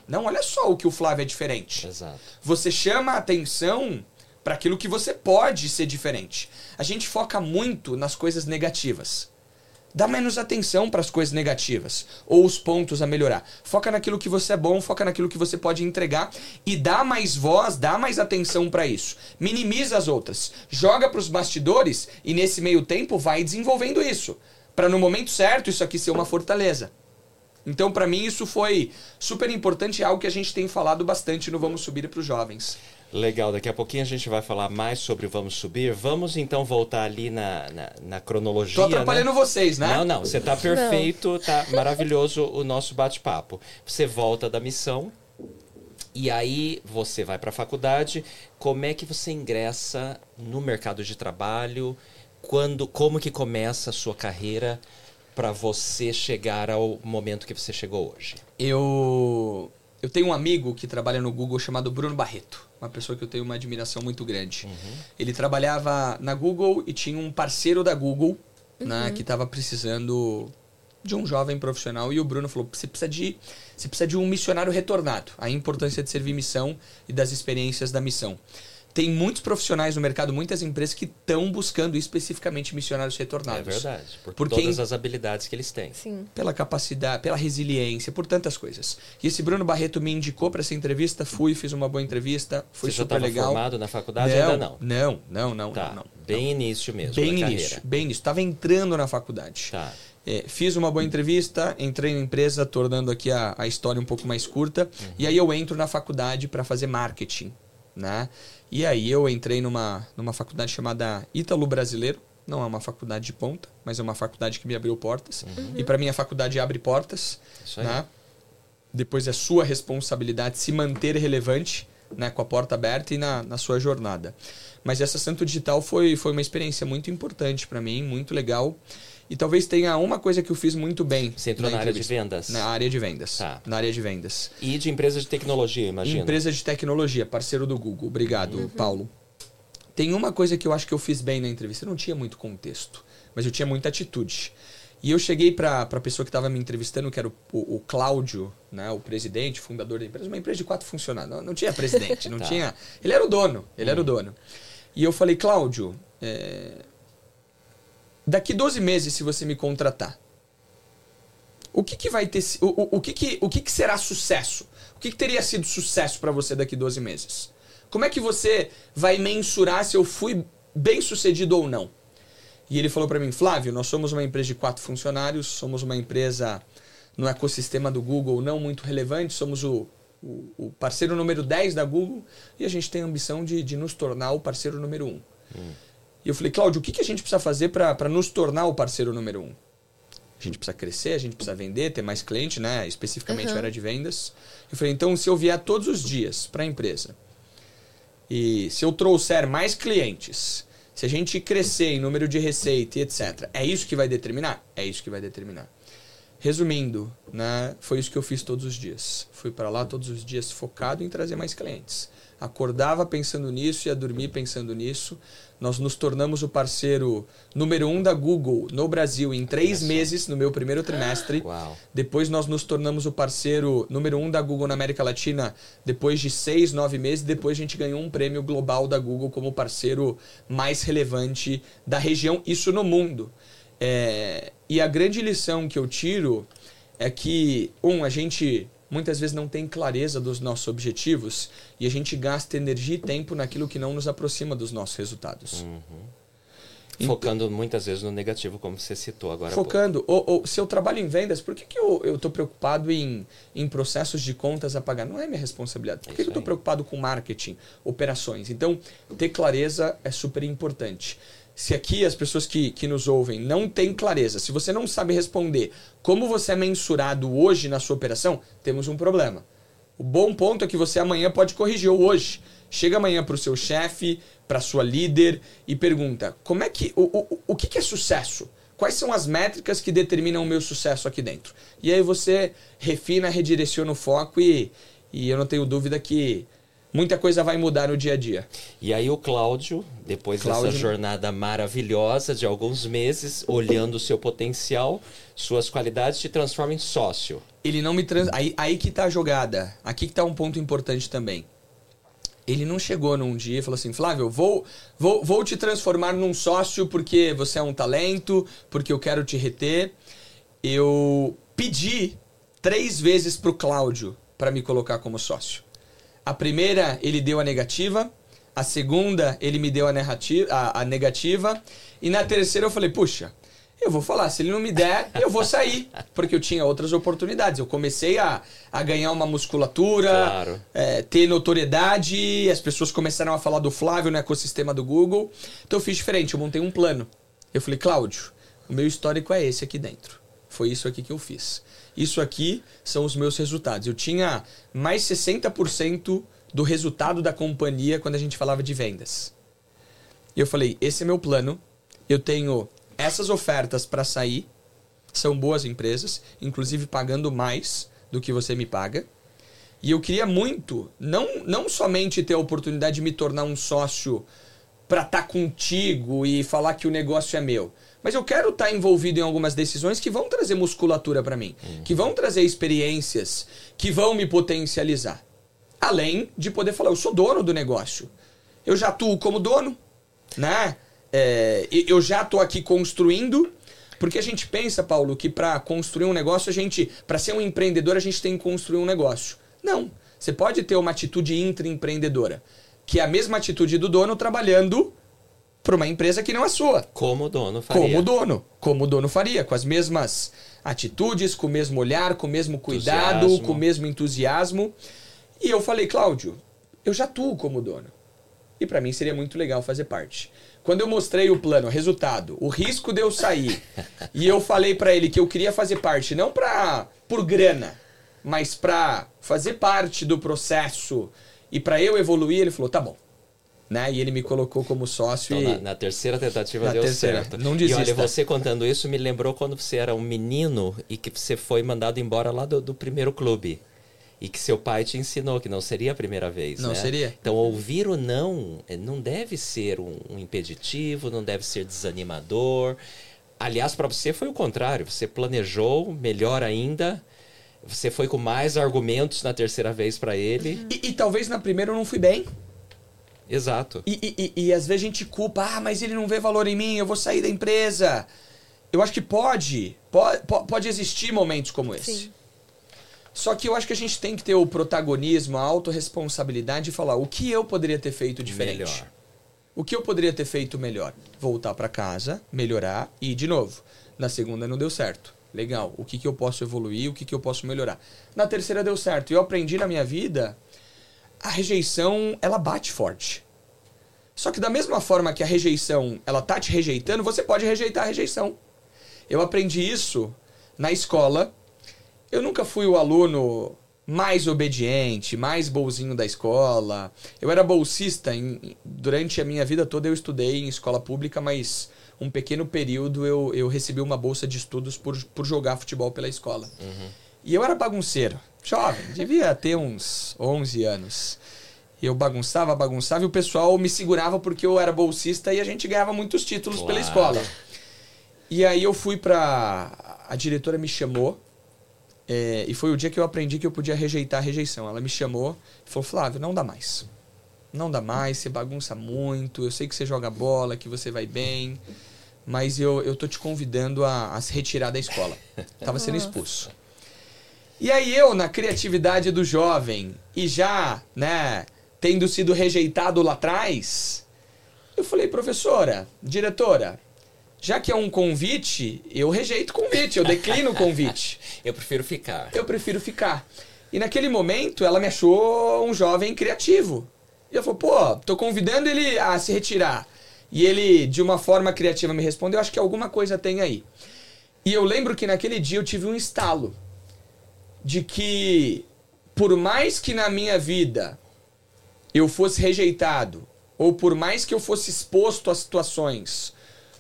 Não, olha só o que o Flávio é diferente. Exato. Você chama a atenção para aquilo que você pode ser diferente. A gente foca muito nas coisas negativas. Dá menos atenção para as coisas negativas ou os pontos a melhorar. Foca naquilo que você é bom, foca naquilo que você pode entregar e dá mais voz, dá mais atenção para isso. Minimiza as outras. Joga para os bastidores e nesse meio tempo vai desenvolvendo isso, para no momento certo isso aqui ser uma fortaleza. Então, para mim, isso foi super importante, algo que a gente tem falado bastante no Vamos Subir para os jovens. Legal, daqui a pouquinho a gente vai falar mais sobre o Vamos Subir. Vamos então voltar ali na, na, na cronologia. Tô atrapalhando né? vocês, né? Não, não, você tá perfeito, tá maravilhoso o nosso bate-papo. Você volta da missão e aí você vai para a faculdade. Como é que você ingressa no mercado de trabalho? Quando, como que começa a sua carreira para você chegar ao momento que você chegou hoje? Eu eu tenho um amigo que trabalha no Google chamado Bruno Barreto, uma pessoa que eu tenho uma admiração muito grande. Uhum. Ele trabalhava na Google e tinha um parceiro da Google né, que estava precisando de um jovem profissional e o Bruno falou: você precisa de você precisa de um missionário retornado. A importância de servir missão e das experiências da missão. Tem muitos profissionais no mercado, muitas empresas que estão buscando especificamente missionários É retornados. verdade. Por Porque todas as habilidades que eles têm. Sim. Pela capacidade, pela resiliência, por tantas coisas. E esse Bruno Barreto me indicou para essa entrevista, fui, fiz uma boa entrevista, foi Você já super estava legal. formado na faculdade? não, Ainda não. Não, não, não, Tá. não, não. Bem início mesmo Bem da início, carreira. bem início. Estava entrando na faculdade. Tá. É, fiz uma boa entrevista, entrei na empresa, tornando aqui a, a história um pouco mais curta. Uhum. E aí eu entro na faculdade para fazer marketing, né? E aí eu entrei numa, numa faculdade chamada Ítalo Brasileiro. Não é uma faculdade de ponta, mas é uma faculdade que me abriu portas. E para mim a faculdade abre portas, Uhum. Isso aí. né? Depois é sua responsabilidade se manter relevante, né, com a porta aberta e na, na sua jornada. Mas essa Santo Digital foi, foi uma experiência muito importante para mim, muito legal. E talvez tenha uma coisa que eu fiz muito bem. Você entrou na área de vendas. Na área de vendas. Tá. Na área de vendas. E de empresa de tecnologia, imagina. Empresa de tecnologia, parceiro do Google. Obrigado, Paulo. Tem uma coisa que eu acho que eu fiz bem na entrevista. Eu não tinha muito contexto, mas eu tinha muita atitude. E eu cheguei para a pessoa que estava me entrevistando, que era o, o, o Cláudio, né, o presidente, fundador da empresa, uma empresa de quatro funcionários. Não, não tinha presidente, não Tá. tinha. Ele era o dono, ele era o dono. E eu falei, Cláudio, é, daqui 12 meses, se você me contratar, o que, que vai ter. O, o, o, que, que, o que, que será sucesso? O que, que teria sido sucesso para você daqui 12 meses? Como é que você vai mensurar se eu fui bem sucedido ou não? E ele falou para mim, Flávio, nós somos uma empresa de quatro funcionários, somos uma empresa no ecossistema do Google não muito relevante, somos o, o, o parceiro número 10 da Google e a gente tem a ambição de, de nos tornar o parceiro número 1. E eu falei, Cláudio, o que, que a gente precisa fazer para nos tornar o parceiro número 1? A gente precisa crescer, a gente precisa vender, ter mais cliente, né? Especificamente eu era de vendas. Eu falei, então se eu vier todos os dias para a empresa e se eu trouxer mais clientes, se a gente crescer em número de receita e etc., é isso que vai determinar? É isso que vai determinar. Resumindo, né, foi isso que eu fiz todos os dias. Fui para lá todos os dias focado em trazer mais clientes. Acordava pensando nisso, ia dormir pensando nisso. Nós nos tornamos o parceiro número um da Google no Brasil em três meses, no meu primeiro trimestre. Uau. Depois nós nos tornamos o parceiro número um da Google na América Latina depois de seis, nove meses. Depois a gente ganhou um prêmio global da Google como parceiro mais relevante da região, isso no mundo. É, e a grande lição que eu tiro é que, um, a gente muitas vezes não tem clareza dos nossos objetivos e a gente gasta energia e tempo naquilo que não nos aproxima dos nossos resultados. Focando muitas vezes no negativo, como você citou agora. Focando, ou, ou, se eu trabalho em vendas, por que, que eu estou preocupado em, em processos de contas a pagar? Não é minha responsabilidade. Por que, que eu estou preocupado com marketing, operações? Então, ter clareza é super importante. Se aqui as pessoas que, que nos ouvem não têm clareza, se você não sabe responder como você é mensurado hoje na sua operação, temos um problema. O bom ponto é que você amanhã pode corrigir o hoje. Chega amanhã para o seu chefe, para sua líder e pergunta: como é que o, o, o que, que é sucesso? Quais são as métricas que determinam o meu sucesso aqui dentro? E aí você refina, redireciona o foco e, e eu não tenho dúvida que muita coisa vai mudar no dia a dia. E aí o Cláudio, depois Cláudio- dessa jornada maravilhosa de alguns meses, olhando o seu potencial, suas qualidades, te transforma em sócio. Ele não me trans... aí, aí que tá a jogada. Aqui que tá um ponto importante também. Ele não chegou num dia e falou assim, Flávio, vou, vou, vou te transformar num sócio porque você é um talento, porque eu quero te reter. Eu pedi três vezes pro Cláudio para me colocar como sócio. A primeira, ele deu a negativa. A segunda, ele me deu a, narrativa, a, a negativa. E na terceira, eu falei, puxa, eu vou falar, se ele não me der, eu vou sair. Porque eu tinha outras oportunidades. Eu comecei a, a ganhar uma musculatura, Claro. é, ter notoriedade. As pessoas começaram a falar do Flávio no ecossistema do Google. Então eu fiz diferente, eu montei um plano. Eu falei, Cláudio, o meu histórico é esse aqui dentro. Foi isso aqui que eu fiz. Isso aqui são os meus resultados. Eu tinha mais 60% do resultado da companhia quando a gente falava de vendas. E eu falei: esse é meu plano. Eu tenho essas ofertas para sair. São boas empresas, inclusive pagando mais do que você me paga. E eu queria muito, não, não somente ter a oportunidade de me tornar um sócio para estar tá contigo e falar que o negócio é meu. Mas eu quero estar tá envolvido em algumas decisões que vão trazer musculatura para mim, uhum. que vão trazer experiências, que vão me potencializar. Além de poder falar, eu sou dono do negócio. Eu já atuo como dono, né? É, eu já estou aqui construindo, porque a gente pensa, Paulo, que para construir um negócio, a gente, para ser um empreendedor, a gente tem que construir um negócio. Não. Você pode ter uma atitude intraempreendedora, que é a mesma atitude do dono trabalhando para uma empresa que não é sua. Como o dono faria. Como o dono. Como o dono faria, com as mesmas atitudes, com o mesmo olhar, com o mesmo cuidado, entusiasmo. com o mesmo entusiasmo. E eu falei, Cláudio, eu já atuo como dono. E para mim seria muito legal fazer parte. Quando eu mostrei o plano, o resultado, o risco de eu sair, e eu falei para ele que eu queria fazer parte, não pra, por grana, mas para fazer parte do processo e para eu evoluir, ele falou: tá bom. Né? E ele me colocou como sócio. Então, e... na, na, terceira tentativa na deu terceira. certo. Não desista. E olha, você contando isso me lembrou quando você era um menino e que você foi mandado embora lá do, do primeiro clube. E que seu pai te ensinou que não seria a primeira vez. Não né? seria. Então, ouvir o não eh, não deve ser um, um impeditivo, não deve ser desanimador. Aliás, para você foi o contrário. Você planejou, melhor ainda, você foi com mais argumentos na terceira vez para ele. E, e, talvez na primeira eu não fui bem. Exato. E, e, e, às vezes a gente culpa, ah, mas ele não vê valor em mim, eu vou sair da empresa. Eu acho que pode, pode, pode existir momentos como esse. Sim. Só que eu acho que a gente tem que ter o protagonismo, a autorresponsabilidade e falar o que eu poderia ter feito diferente. Melhor. O que eu poderia ter feito melhor? Voltar para casa, melhorar e ir de novo. Na segunda não deu certo. Legal. O que, que eu posso evoluir? O que, que eu posso melhorar? Na terceira deu certo. E eu aprendi na minha vida a rejeição, ela bate forte. Só que da mesma forma que a rejeição, ela tá te rejeitando, você pode rejeitar a rejeição. Eu aprendi isso na escola. Eu nunca fui o aluno mais obediente, mais bolzinho da escola. Eu era bolsista. Em, durante a minha vida toda eu estudei em escola pública, mas um pequeno período eu, eu recebi uma bolsa de estudos por, por jogar futebol pela escola. Uhum. E eu era bagunceiro, jovem, devia ter uns 11 anos. Eu bagunçava, bagunçava e o pessoal me segurava porque eu era bolsista e a gente ganhava muitos títulos claro. pela escola. E aí eu fui pra. A diretora me chamou. É, e foi o dia que eu aprendi que eu podia rejeitar a rejeição. Ela me chamou e falou: Flávio, não dá mais. Não dá mais, você bagunça muito. Eu sei que você joga bola, que você vai bem mas eu, eu tô te convidando a, a se retirar da escola. Tava sendo expulso. E aí eu, na criatividade do jovem, e já, né, tendo sido rejeitado lá atrás, eu falei, professora, diretora, já que é um convite, eu rejeito o convite, eu declino o convite. eu prefiro ficar. Eu prefiro ficar. E naquele momento, ela me achou um jovem criativo. E eu falei, pô, tô convidando ele a se retirar. E ele, de uma forma criativa, me respondeu: Acho que alguma coisa tem aí. E eu lembro que naquele dia eu tive um estalo de que, por mais que na minha vida eu fosse rejeitado, ou por mais que eu fosse exposto a situações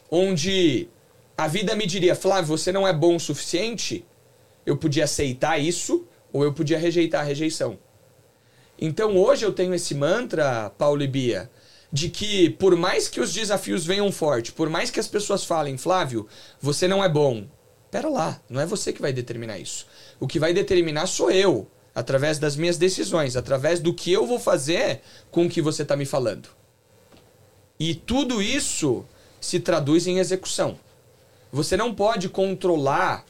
onde a vida me diria, Flávio, você não é bom o suficiente, eu podia aceitar isso ou eu podia rejeitar a rejeição. Então hoje eu tenho esse mantra, Paulo e Bia, de que por mais que os desafios venham forte, por mais que as pessoas falem, Flávio, você não é bom. Pera lá, não é você que vai determinar isso. O que vai determinar sou eu, através das minhas decisões, através do que eu vou fazer com o que você está me falando. E tudo isso se traduz em execução. Você não pode controlar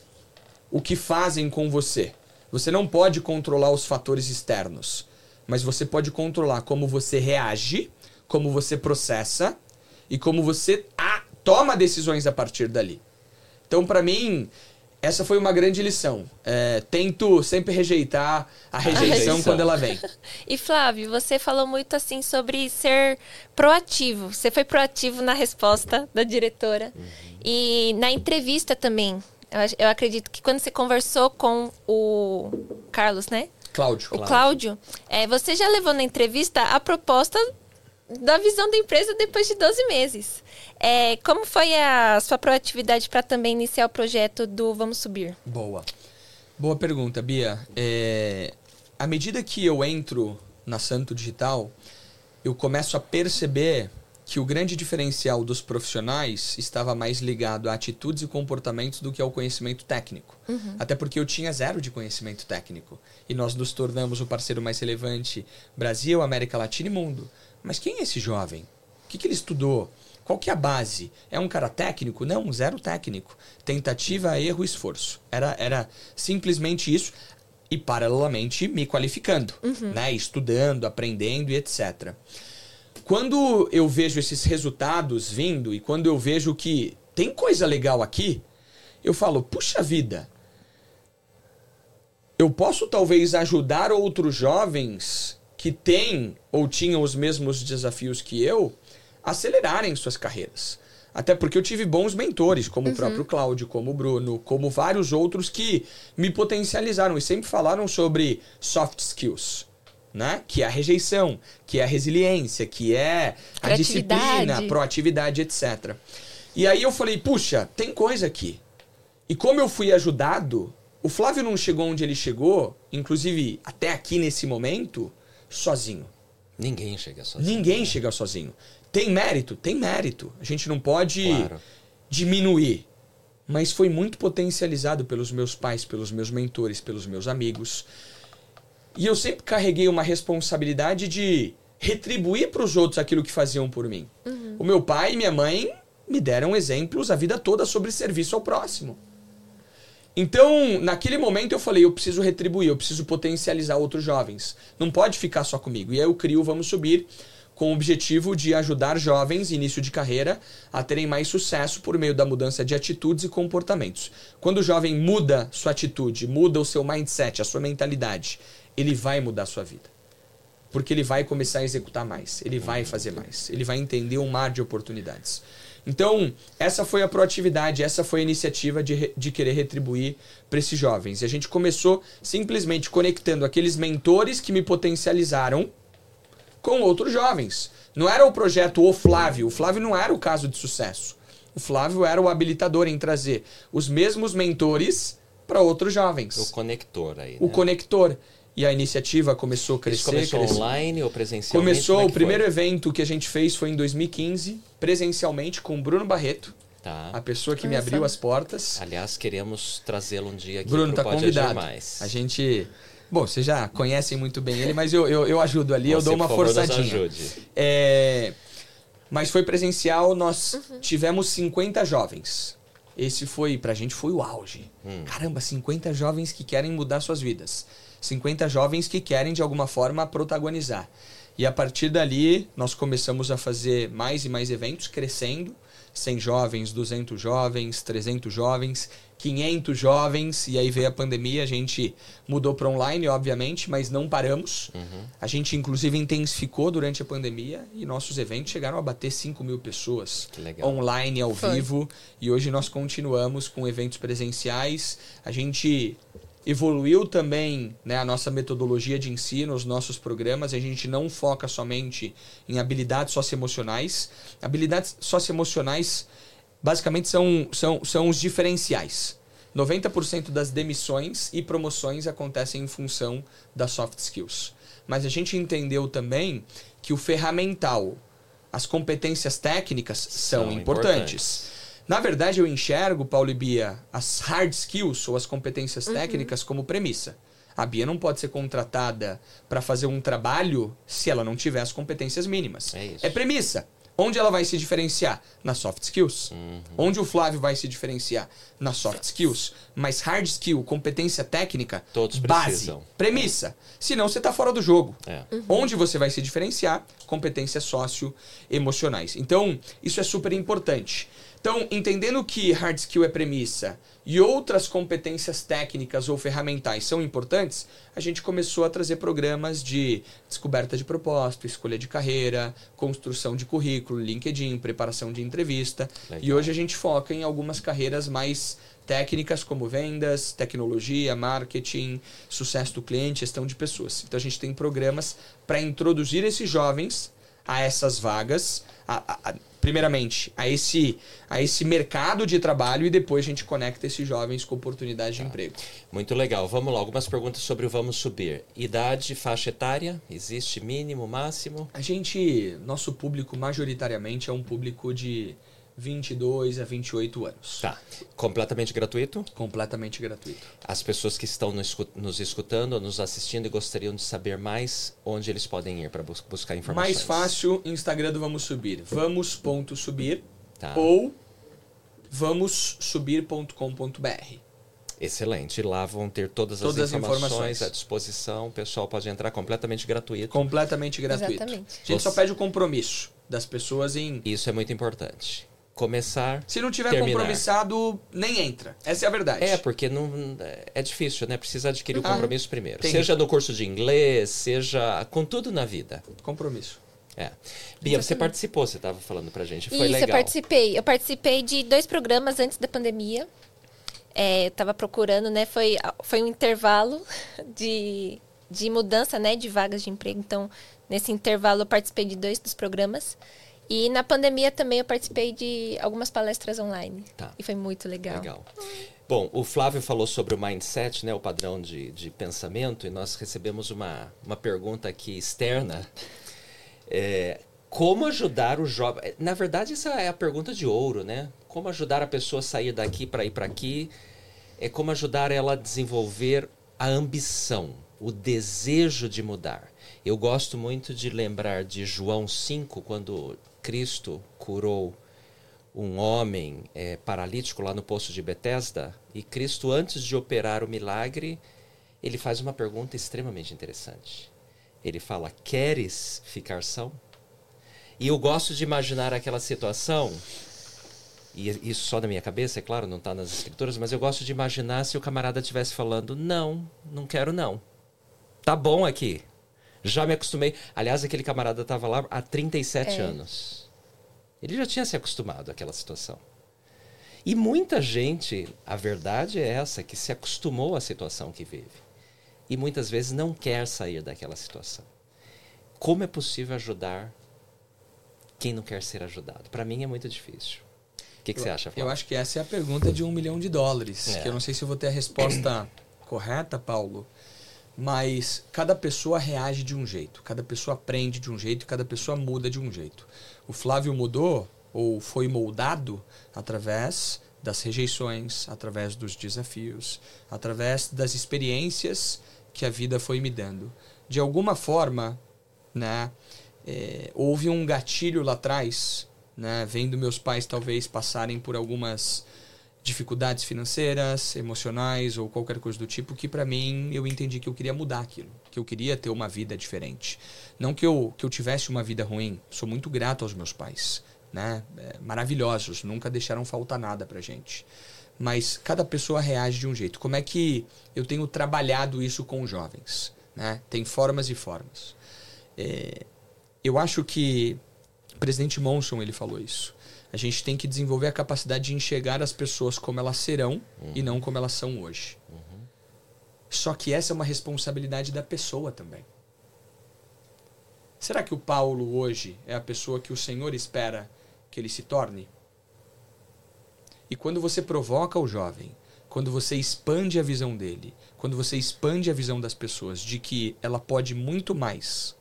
o que fazem com você. Você não pode controlar os fatores externos. Mas você pode controlar como você reage como você processa e como você a, toma decisões a partir dali. Então, para mim, essa foi uma grande lição. É, tento sempre rejeitar a rejeição, a rejeição, quando ela vem. E Flávio, você falou muito assim sobre ser proativo. Você foi proativo na resposta da diretora uhum. e na entrevista também. Eu, eu, acredito que quando você conversou com o Carlos, né? Cláudio. O Cláudio, é, você já levou na entrevista a proposta da visão da empresa depois de 12 meses. É, como foi a sua proatividade para também iniciar o projeto do Vamos Subir? Boa. Boa pergunta, Bia. É, à medida que eu entro na Santo Digital, eu começo a perceber que o grande diferencial dos profissionais estava mais ligado a atitudes e comportamentos do que ao conhecimento técnico. Uhum. Até porque eu tinha zero de conhecimento técnico. E nós nos tornamos o parceiro mais relevante Brasil, América Latina e mundo. Mas quem é esse jovem? O que, que ele estudou? Qual que é a base? É um cara técnico? Não, zero técnico. Tentativa, erro, esforço. Era, era simplesmente isso. E paralelamente me qualificando, né? estudando, aprendendo e etc. Quando eu vejo esses resultados vindo e quando eu vejo que tem coisa legal aqui, eu falo, puxa vida, eu posso talvez ajudar outros jovens que têm ou tinham os mesmos desafios que eu acelerarem suas carreiras. Até porque eu tive bons mentores, como o próprio Cláudio, como o Bruno, como vários outros que me potencializaram e sempre falaram sobre soft skills. Né? Que é a rejeição, que é a resiliência, que é a disciplina, proatividade, etc. E aí eu falei, puxa, tem coisa aqui. E como eu fui ajudado, o Flávio não chegou onde ele chegou, inclusive até aqui nesse momento, sozinho. Ninguém chega sozinho. Ninguém chega sozinho. Tem mérito? Tem mérito. A gente não pode Claro. diminuir. Mas foi muito potencializado pelos meus pais, pelos meus mentores, pelos meus amigos. E eu sempre carreguei uma responsabilidade de retribuir para os outros aquilo que faziam por mim. O meu pai e minha mãe me deram exemplos a vida toda sobre serviço ao próximo. Então, naquele momento eu falei, eu preciso retribuir, eu preciso potencializar outros jovens. Não pode ficar só comigo. E aí eu crio Vamos Subir com o objetivo de ajudar jovens, início de carreira, a terem mais sucesso por meio da mudança de atitudes e comportamentos. Quando o jovem muda sua atitude, muda o seu mindset, a sua mentalidade, ele vai mudar a sua vida. Porque ele vai começar a executar mais, ele vai fazer mais, ele vai entender um mar de oportunidades. Então, essa foi a proatividade, essa foi a iniciativa de, de querer retribuir para esses jovens. E a gente começou simplesmente conectando aqueles mentores que me potencializaram com outros jovens. Não era o projeto O Flávio. O Flávio não era o caso de sucesso. O Flávio era o habilitador em trazer os mesmos mentores para outros jovens. O conector aí. O né? conector. E a iniciativa começou a crescer. Isso começou crescer. online ou presencialmente? Começou, é o primeiro foi? evento que a gente fez foi em 2015, presencialmente, com o Bruno Barreto, Tá. a pessoa que me Olha abriu as portas. Aliás, queremos trazê-lo um dia aqui Bruno tá Pode convidado. Mais. A gente. Bom, vocês já conhecem muito bem ele, mas eu, eu, eu ajudo ali, eu Você, dou uma favor, forçadinha. ajude. É, Mas foi presencial, nós tivemos 50 jovens. Esse foi, pra gente, foi o auge. Caramba, 50 jovens que querem mudar suas vidas. 50 jovens que querem, de alguma forma, protagonizar. E a partir dali, nós começamos a fazer mais e mais eventos, crescendo. 100 jovens, 200 jovens, 300 jovens, 500 jovens. E aí veio a pandemia, a gente mudou para online, obviamente, mas não paramos. A gente, inclusive, intensificou durante a pandemia e nossos eventos chegaram a bater 5 mil pessoas Que legal. online, ao Foi. vivo. E hoje nós continuamos com eventos presenciais. A gente evoluiu também né, a nossa metodologia de ensino, os nossos programas. A gente não foca somente em habilidades socioemocionais. Habilidades socioemocionais basicamente são, são, são os diferenciais. 90% das demissões e promoções acontecem em função das soft skills. Mas a gente entendeu também que o ferramental, as competências técnicas são, São importantes. Na verdade, eu enxergo, Paulo e Bia, as hard skills ou as competências técnicas como premissa. A Bia não pode ser contratada para fazer um trabalho se ela não tiver as competências mínimas. É isso. É premissa. Onde ela vai se diferenciar? Nas soft skills. Uhum. Onde o Flávio vai se diferenciar? Nas soft skills. Mas hard skill, competência técnica, Todos base, precisam. premissa. Senão você está fora do jogo. É. Onde você vai se diferenciar? Competências socioemocionais. Então, isso é super importante. Então, entendendo que hard skill é premissa e outras competências técnicas ou ferramentais são importantes, a gente começou a trazer programas de descoberta de propósito, escolha de carreira, construção de currículo, LinkedIn, preparação de entrevista. Legal. E hoje a gente foca em algumas carreiras mais técnicas como vendas, tecnologia, marketing, sucesso do cliente, gestão de pessoas. Então a gente tem programas para introduzir esses jovens a essas vagas, a- a- primeiramente, a esse, a esse mercado de trabalho e depois a gente conecta esses jovens com oportunidades de emprego. Muito legal. Vamos lá, algumas perguntas sobre o Vamos Subir. Idade, faixa etária, existe mínimo, máximo? A gente, nosso público majoritariamente é um público de 22 a 28 anos. Tá. Completamente gratuito? Completamente gratuito. As pessoas que estão nos escutando, nos assistindo e gostariam de saber mais, onde eles podem ir para buscar informações? Mais fácil, Instagram do Vamos Subir. Vamos.subir Tá. ou vamossubir.com.br. Excelente. Lá vão ter todas, Todas as as informações, informações. à disposição. O pessoal pode entrar completamente gratuito. Completamente gratuito. Exatamente. A gente só pede o compromisso das pessoas em. Isso é muito importante. Começar. Se não tiver Terminar. compromissado, nem entra. Essa é a verdade. É, porque não é difícil, né? Precisa adquirir o Ah, compromisso primeiro. tem. Seja no curso de inglês, seja com tudo na vida. Compromisso. É. Bia, você participou, você estava falando pra gente. Foi Isso, legal. eu participei. Eu participei de dois programas antes da pandemia. É, eu tava procurando, né? Foi, foi um intervalo de, de mudança, né? De vagas de emprego. Então, nesse intervalo, eu participei de dois dos programas. E na pandemia também eu participei de algumas palestras online. Tá. E foi muito legal. Legal. Bom, o Flávio falou sobre o mindset, né, o padrão de, de pensamento, e nós recebemos uma, uma pergunta aqui externa. É, como ajudar o jovem? Na verdade, essa é a pergunta de ouro, né? Como ajudar a pessoa a sair daqui para ir para aqui? É como ajudar ela a desenvolver a ambição, o desejo de mudar. Eu gosto muito de lembrar de João 5, quando Cristo curou um homem é, paralítico lá no poço de Betesda e Cristo antes de operar o milagre ele faz uma pergunta extremamente interessante. Ele fala queres ficar são? E eu gosto de imaginar aquela situação e isso só na minha cabeça é claro não está nas escrituras mas eu gosto de imaginar se o camarada estivesse falando não não quero não. Tá bom aqui já me acostumei aliás aquele camarada estava lá há 37 É. anos ele já tinha se acostumado àquela situação. E muita gente, a verdade é essa, que se acostumou à situação que vive. E muitas vezes não quer sair daquela situação. Como é possível ajudar quem não quer ser ajudado? Para mim é muito difícil. O que, que você acha, Eu Flávio? acho que essa é a pergunta de um milhão de dólares. É. Que eu não sei se eu vou ter a resposta correta, Paulo. Mas cada pessoa reage de um jeito, cada pessoa aprende de um jeito cada pessoa muda de um jeito. O Flávio mudou ou foi moldado através das rejeições, através dos desafios, através das experiências que a vida foi me dando. De alguma forma, né, é, houve um gatilho lá atrás, né, vendo meus pais talvez passarem por algumas dificuldades financeiras, emocionais ou qualquer coisa do tipo, que para mim eu entendi que eu queria mudar aquilo, que eu queria ter uma vida diferente. Não que eu, que eu tivesse uma vida ruim, sou muito grato aos meus pais, né? É, maravilhosos, nunca deixaram faltar nada pra gente. Mas cada pessoa reage de um jeito. Como é que eu tenho trabalhado isso com os jovens? Né? Tem formas e formas. É, eu acho que o presidente Monson ele falou isso. A gente tem que desenvolver a capacidade de enxergar as pessoas como elas serão e não como elas são hoje. Só que essa é uma responsabilidade da pessoa também. Será que o Paulo hoje é a pessoa que o Senhor espera que ele se torne? E quando você provoca o jovem, quando você expande a visão dele, quando você expande a visão das pessoas de que ela pode muito mais,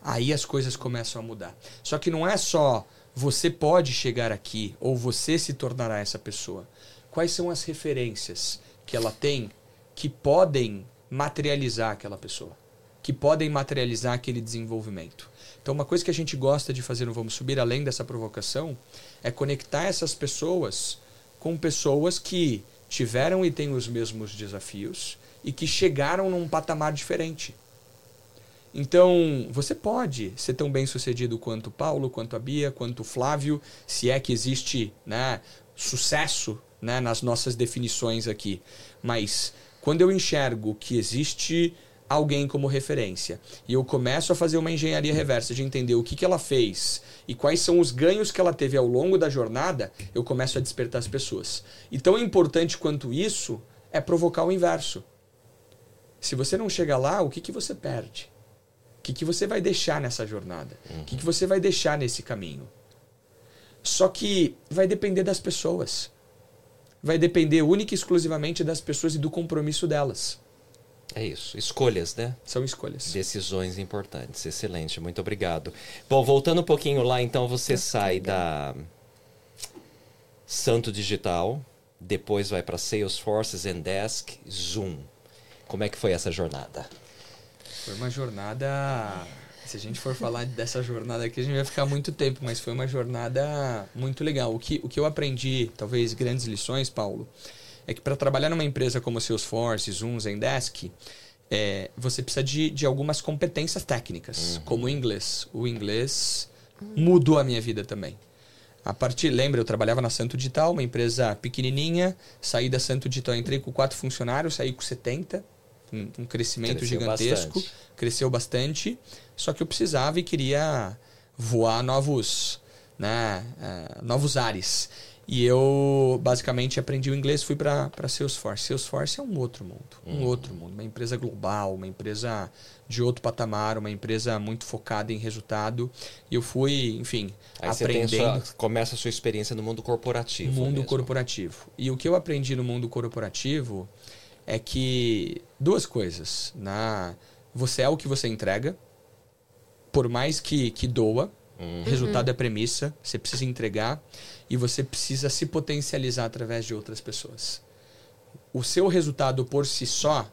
aí as coisas começam a mudar. Só que não é só você pode chegar aqui ou você se tornará essa pessoa. Quais são as referências que ela tem que podem materializar aquela pessoa? Que podem materializar aquele desenvolvimento? Então, uma coisa que a gente gosta de fazer no Vamos Subir, além dessa provocação, é conectar essas pessoas com pessoas que tiveram e têm os mesmos desafios e que chegaram num patamar diferente. Então, você pode ser tão bem sucedido quanto Paulo, quanto a Bia, quanto Flávio, se é que existe né, sucesso né, nas nossas definições aqui. Mas quando eu enxergo que existe alguém como referência e eu começo a fazer uma engenharia reversa de entender o que, que ela fez e quais são os ganhos que ela teve ao longo da jornada, eu começo a despertar as pessoas. E tão importante quanto isso é provocar o inverso. Se você não chega lá, o que, que você perde? O que, que você vai deixar nessa jornada? O que, que você vai deixar nesse caminho? Só que vai depender das pessoas. Vai depender única e exclusivamente das pessoas e do compromisso delas. É isso. Escolhas, né? São escolhas. Decisões importantes. Excelente, muito obrigado. Bom, voltando um pouquinho lá, então você sai da Santo Digital, depois vai para Salesforce, Zendesk, Zoom. Como é que foi essa jornada? Foi uma jornada. Se a gente for falar dessa jornada aqui, a gente vai ficar muito tempo, mas foi uma jornada muito legal. O que, o que eu aprendi, talvez grandes lições, Paulo, é que para trabalhar numa empresa como Salesforce, Zoom, Zendesk, é, você precisa de, de algumas competências técnicas, como o inglês. O inglês mudou a minha vida também. A partir, lembra, eu trabalhava na Santo Digital, uma empresa pequenininha, saí da Santo Digital, entrei com quatro funcionários, saí com 70, um, um crescimento Cresceu gigantesco, bastante. cresceu bastante, só que eu precisava e queria voar novos, né, eh, novos ares. E eu basicamente aprendi o inglês, fui para Salesforce. Salesforce é um outro mundo, um Uhum. outro mundo, uma empresa global, uma empresa de outro patamar, uma empresa muito focada em resultado. E eu fui, enfim, Aí aprendendo sua, começa a sua experiência no mundo corporativo. mundo mesmo. corporativo. E o que eu aprendi no mundo corporativo é que duas coisas. Na, você é o que você entrega, por mais que, que doa, resultado é premissa, você precisa entregar e você precisa se potencializar através de outras pessoas. O seu resultado por si só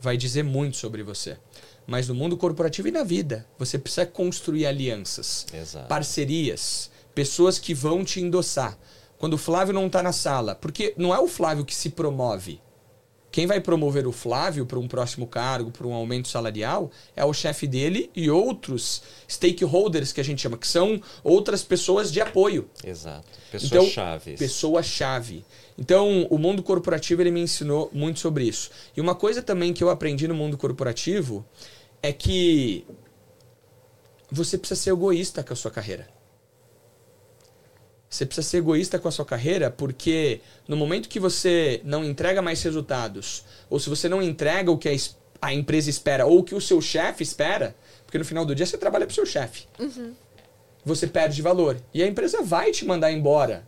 vai dizer muito sobre você. Mas no mundo corporativo e na vida, você precisa construir alianças Exato. parcerias, pessoas que vão te endossar. Quando o Flávio não está na sala, porque não é o Flávio que se promove. Quem vai promover o Flávio para um próximo cargo, para um aumento salarial, é o chefe dele e outros stakeholders que a gente chama, que são outras pessoas de apoio. Exato. Então, Pessoas-chave. Pessoa-chave. Então, o mundo corporativo ele me ensinou muito sobre isso. E uma coisa também que eu aprendi no mundo corporativo é que você precisa ser egoísta com a sua carreira. Você precisa ser egoísta com a sua carreira porque no momento que você não entrega mais resultados, ou se você não entrega o que a, a empresa espera, ou o que o seu chefe espera, porque no final do dia você trabalha para o seu chefe, você perde valor. E a empresa vai te mandar embora.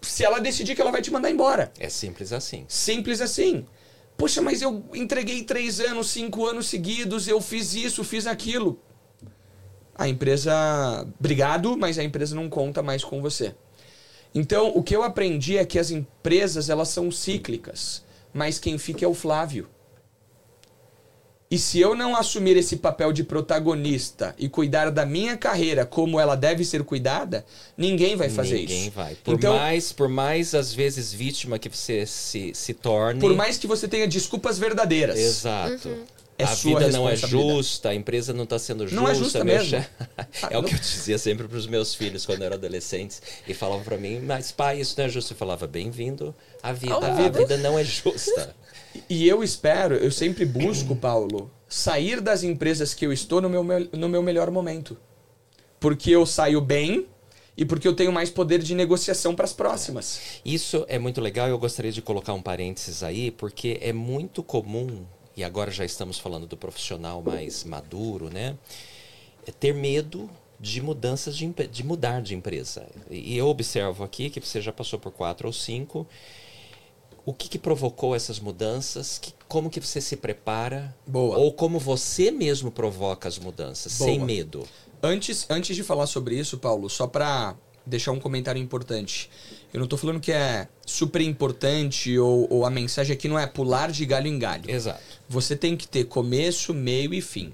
Se ela decidir que ela vai te mandar embora. É simples assim. Simples assim. Poxa, mas eu entreguei três anos, cinco anos seguidos, eu fiz isso, fiz aquilo. A empresa. Obrigado, mas a empresa não conta mais com você. Então, o que eu aprendi é que as empresas elas são cíclicas, mas quem fica é o Flávio. E se eu não assumir esse papel de protagonista e cuidar da minha carreira como ela deve ser cuidada, ninguém vai fazer Ninguém isso. vai. Por então, mais, por mais às vezes vítima que você se, se torne. por mais que você tenha desculpas verdadeiras, Exato. É a vida não é justa, a empresa não está sendo justa. Não é justa mesmo. chefe- Ah, é o que eu dizia sempre para os meus filhos quando eram adolescentes. E falavam para mim, mas pai, isso não é justo. Eu falava, bem-vindo à vida. Ao A vida não é justa. E eu espero, eu sempre busco, Paulo, sair das empresas que eu estou no meu, no meu melhor momento. Porque eu saio bem e porque eu tenho mais poder de negociação para as próximas. Isso é muito legal e eu gostaria de colocar um parênteses aí, porque é muito comum, e agora já estamos falando do profissional mais maduro, né? É ter medo de mudanças de, de mudar de empresa. E eu observo aqui que você já passou por quatro ou cinco. O que, que provocou essas mudanças? Que- como que você se prepara? Boa. Ou como você mesmo provoca as mudanças, sem Boa. medo? Antes, antes de falar sobre isso, Paulo, só para deixar um comentário importante. Eu não estou falando que é super importante ou, ou a mensagem aqui não é pular de galho em galho. Exato. Você tem que ter começo, meio e fim.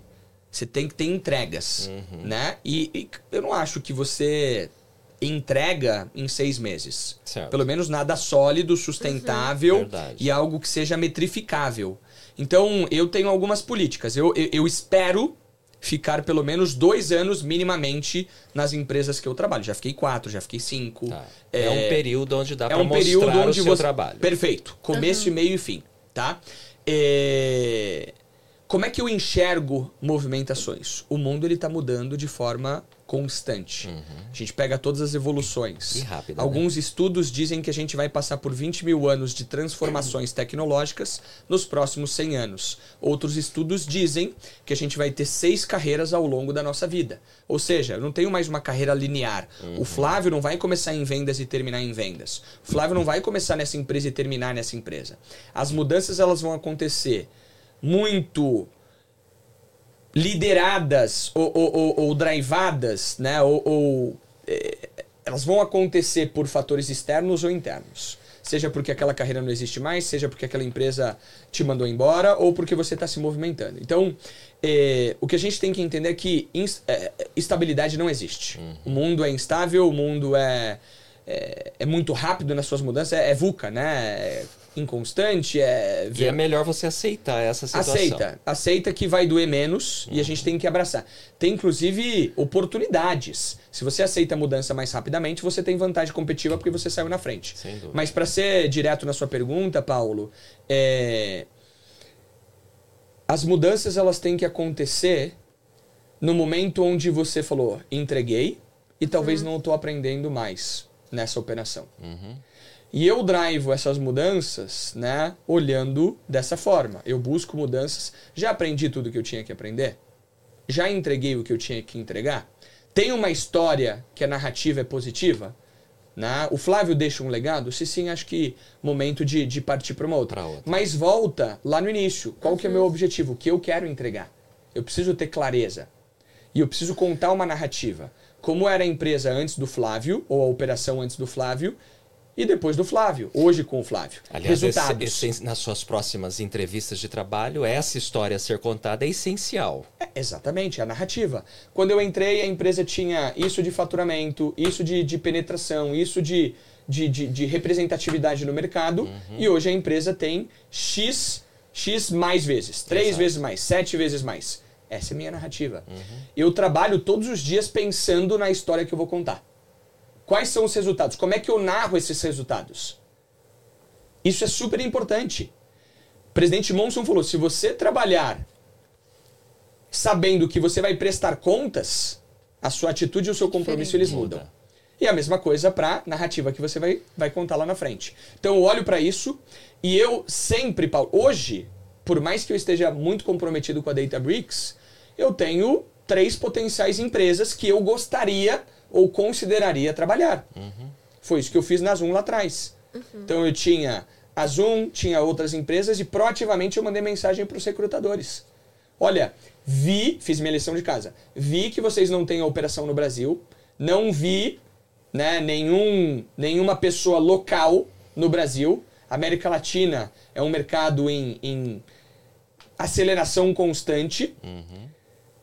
Você tem que ter entregas, Uhum. né? E, e eu não acho que você entrega em seis meses. Certo. Pelo menos nada sólido, sustentável Verdade. e algo que seja metrificável. Então, eu tenho algumas políticas. Eu, eu, eu espero ficar pelo menos dois anos minimamente nas empresas que eu trabalho. Já fiquei quatro, já fiquei cinco. Tá. É, um período onde dá É para um mostrar período onde o seu você... trabalho. Perfeito. Começo, meio e fim, tá? É, como é que eu enxergo movimentações? O mundo ele está mudando de forma constante. A gente pega todas as evoluções. E rápida, Alguns estudos dizem que a gente vai passar por 20 mil anos de transformações tecnológicas nos próximos 100 anos. Outros estudos dizem que a gente vai ter seis carreiras ao longo da nossa vida. Ou seja, eu não tenho mais uma carreira linear. O Flávio não vai começar em vendas e terminar em vendas. O Flávio não vai começar nessa empresa e terminar nessa empresa. As mudanças elas vão acontecer muito lideradas ou, ou, ou, ou drivadas, né? Ou, ou, eh, elas vão acontecer por fatores externos ou internos. Seja porque aquela carreira não existe mais, seja porque aquela empresa te mandou embora, ou porque você está se movimentando. Então, eh, o que a gente tem que entender é que eh, estabilidade não existe. O mundo é instável, o mundo é, é, é muito rápido nas suas mudanças, é, é VUCA, né? Inconstante, é... E é melhor você aceitar essa situação. Aceita. Aceita que vai doer menos e a gente tem que abraçar. Tem, inclusive, oportunidades. Se você aceita a mudança mais rapidamente, você tem vantagem competitiva porque você saiu na frente. Sem dúvida. Mas para ser direto na sua pergunta, Paulo, é... as mudanças elas têm que acontecer no momento onde você falou, entreguei e talvez não estou aprendendo mais nessa operação. E eu drivo essas mudanças, né, olhando dessa forma. Eu busco mudanças. Já aprendi tudo que eu tinha que aprender? Já entreguei o que eu tinha que entregar? Tem uma história que a narrativa é positiva? Né? O Flávio deixa um legado? Se sim, acho que momento de, de partir para uma outra. Pra outra. Mas volta lá no início. Qual que é o meu objetivo? O que eu quero entregar? Eu preciso ter clareza. E eu preciso contar uma narrativa. Como era a empresa antes do Flávio, ou a operação antes do Flávio, e depois do Flávio, hoje com o Flávio. Aliás, Resultados. esse- esse- nas suas próximas entrevistas de trabalho, essa história a ser contada é essencial. É, exatamente, é a narrativa. Quando eu entrei, a empresa tinha isso de faturamento, isso de, de penetração, isso de, de, de, de representatividade no mercado, Uhum. e hoje a empresa tem X, X mais vezes, três Exato. vezes mais, sete vezes mais. Essa é a minha narrativa. Uhum. Eu trabalho todos os dias pensando na história que eu vou contar. Quais são os resultados? Como é que eu narro esses resultados? Isso é super importante. O presidente Monson falou: se você trabalhar sabendo que você vai prestar contas, a sua atitude e o seu compromisso eles Muda. mudam. E a mesma coisa para narrativa que você vai, vai contar lá na frente. Então eu olho para isso e eu sempre, Paulo, hoje, por mais que eu esteja muito comprometido com a Databricks, eu tenho três potenciais empresas que eu gostaria ou consideraria trabalhar. Foi isso que eu fiz na Zoom lá atrás. Então eu tinha a Zoom, tinha outras empresas e proativamente eu mandei mensagem para os recrutadores. Olha, vi, fiz minha lição de casa, vi que vocês não têm a operação no Brasil, não vi né, nenhum, nenhuma pessoa local no Brasil. América Latina é um mercado em, em aceleração constante.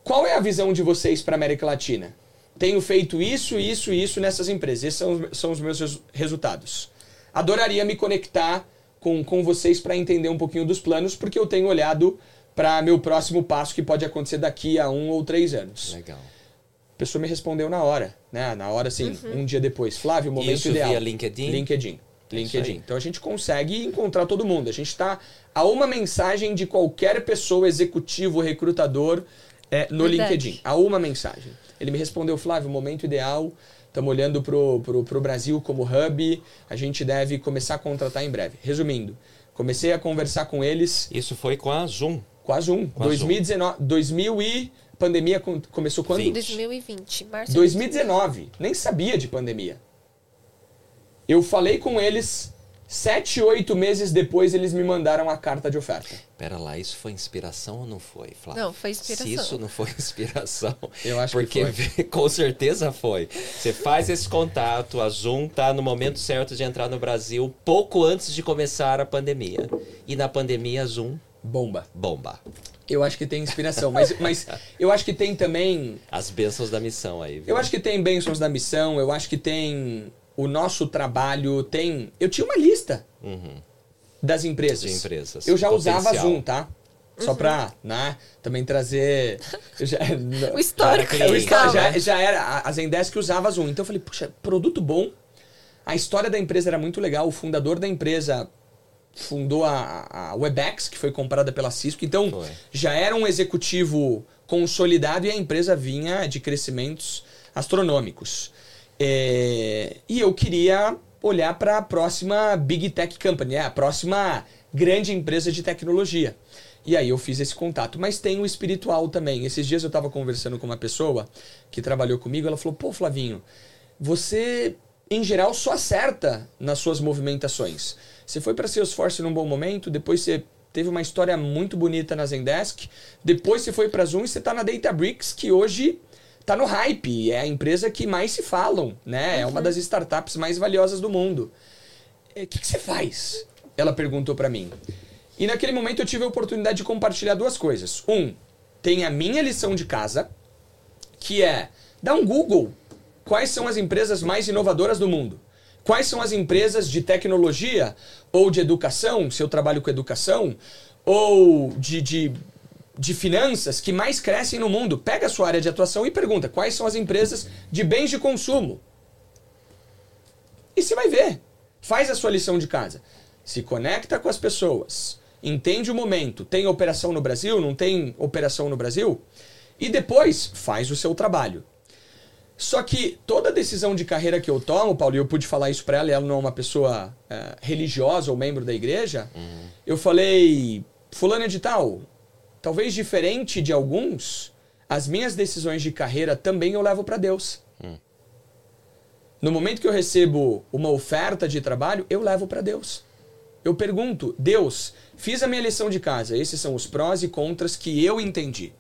Qual é a visão de vocês para América Latina? Tenho feito isso, isso e isso nessas empresas. Esses são, os- são os meus resu- resultados. Adoraria me conectar com, com vocês para entender um pouquinho dos planos, porque eu tenho olhado para meu próximo passo que pode acontecer daqui a um ou três anos. Legal. A pessoa me respondeu na hora, né? Na hora, assim, um dia depois. Flávio, o momento Isso ideal. via LinkedIn? LinkedIn. É LinkedIn. Então a gente consegue encontrar todo mundo. A gente está a uma mensagem de qualquer pessoa, executivo, recrutador, é, no Verdade. LinkedIn. A uma mensagem. Ele me respondeu, Flávio, momento ideal. Estamos olhando pro, pro, pro Brasil como hub. A gente deve começar a contratar em breve. Resumindo, comecei a conversar com eles Isso foi com a Zoom. com a Zoom. Com a Zoom. 2019, 2000 e pandemia com- começou quando? 2020, março. 2019. Nem sabia de pandemia. Eu falei com eles, sete, oito meses depois eles me mandaram a carta de oferta. Pera lá, isso foi inspiração ou não foi, Flávio? Não, foi inspiração. Se isso não foi inspiração, Eu acho que porque com certeza foi. Você faz esse contato, a Zoom tá no momento certo de entrar no Brasil, pouco antes de começar a pandemia. E na pandemia a Zoom Bomba. bomba. Eu acho que tem inspiração, mas, mas eu acho que tem também. As bênçãos da missão aí. viu? Eu acho que tem bênçãos da missão, eu acho que tem o nosso trabalho, tem. Eu tinha uma lista Uhum. das empresas. De empresas. Eu já usava Potencial. Zoom, tá? Só pra, né, também trazer. já- O histórico É, o já, já era a a Zendesk usava Zoom. Então eu falei, puxa, produto bom. A história da empresa era muito legal. O fundador da empresa fundou a, a Webex, que foi comprada pela Cisco. Então, Foi. já era um executivo consolidado e a empresa vinha de crescimentos astronômicos. É, e eu queria olhar para a próxima Big Tech Company, é, a próxima grande empresa de tecnologia. E aí eu fiz esse contato. Mas tem o espiritual também. Esses dias eu estava conversando com uma pessoa que trabalhou comigo. Ela falou: Pô, Flavinho, você em geral só acerta nas suas movimentações. Você foi para Salesforce num bom momento, depois você teve uma história muito bonita na Zendesk, depois você foi para Zoom e você está na Databricks, que hoje está no hype, é a empresa que mais se falam, né? É uma das startups mais valiosas do mundo. O que, que você faz? Ela perguntou para mim. E naquele momento eu tive a oportunidade de compartilhar duas coisas. Um, tem a minha lição de casa, que é dar um Google. Quais são as empresas mais inovadoras do mundo? Quais são as empresas de tecnologia ou de educação, se eu trabalho com educação, ou de, de, de finanças que mais crescem no mundo? Pega a sua área de atuação e pergunta quais são as empresas de bens de consumo. E você vai ver. Faz a sua lição de casa. Se conecta com as pessoas. Entende o momento. Tem operação no Brasil? Não tem operação no Brasil? E depois faz o seu trabalho. Só que toda decisão de carreira que eu tomo, Paulo, e eu pude falar isso pra ela, e ela não é uma pessoa é, religiosa ou membro da igreja, eu falei, fulano de tal, talvez diferente de alguns, as minhas decisões de carreira também eu levo para Deus. No momento que eu recebo uma oferta de trabalho, eu levo para Deus. Eu pergunto, Deus, fiz a minha lição de casa, esses são os prós e contras que eu entendi.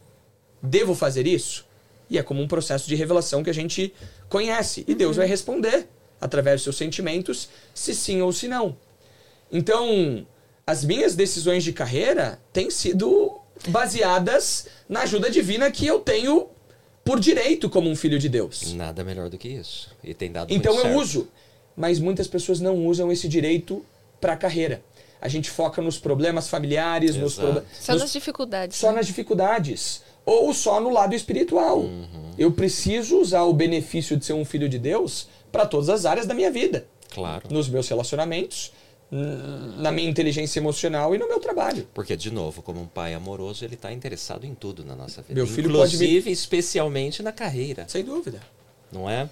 Devo fazer isso? E é como um processo de revelação que a gente conhece. E Deus vai responder, através dos seus sentimentos, se sim ou se não. Então, as minhas decisões de carreira têm sido baseadas na ajuda divina que eu tenho por direito como um filho de Deus. Nada melhor do que isso. E tem dado Então muito eu certo. uso. Mas muitas pessoas não usam esse direito para a carreira. A gente foca nos problemas familiares, nos Exato. proble- Só nos- nas dificuldades. só né? nas dificuldades. Ou só no lado espiritual. Uhum. Eu preciso usar o benefício de ser um filho de Deus para todas as áreas da minha vida. Claro. Nos meus relacionamentos, na minha inteligência emocional e no meu trabalho. Porque, de novo, como um pai amoroso, ele está interessado em tudo na nossa vida. Meu filho pode Inclusive, especialmente na carreira, Sem dúvida. não é?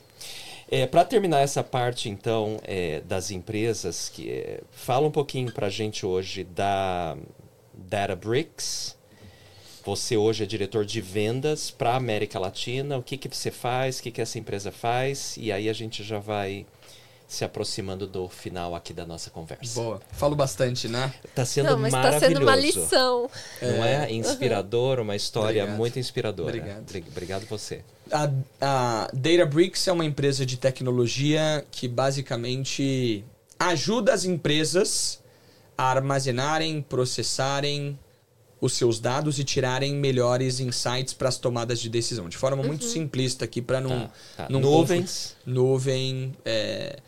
é para terminar essa parte, então, é, das empresas, que é, fala um pouquinho para a gente hoje da Databricks. Você hoje é diretor de vendas para a América Latina. O que, que você faz? O que, que essa empresa faz? E aí a gente já vai se aproximando do final aqui da nossa conversa. Boa. Falo bastante, né? Tá sendo Não, mas tá maravilhoso. sendo uma lição. Não é? Inspirador, uma história Obrigado. muito inspiradora. Obrigado. Obri- Obrigado você. A, a Databricks é uma empresa de tecnologia que basicamente ajuda as empresas a armazenarem, processarem os seus dados e tirarem melhores insights para as tomadas de decisão. De forma muito simplista aqui, para não, Tá, tá. não Nuvens. Nuvem. é,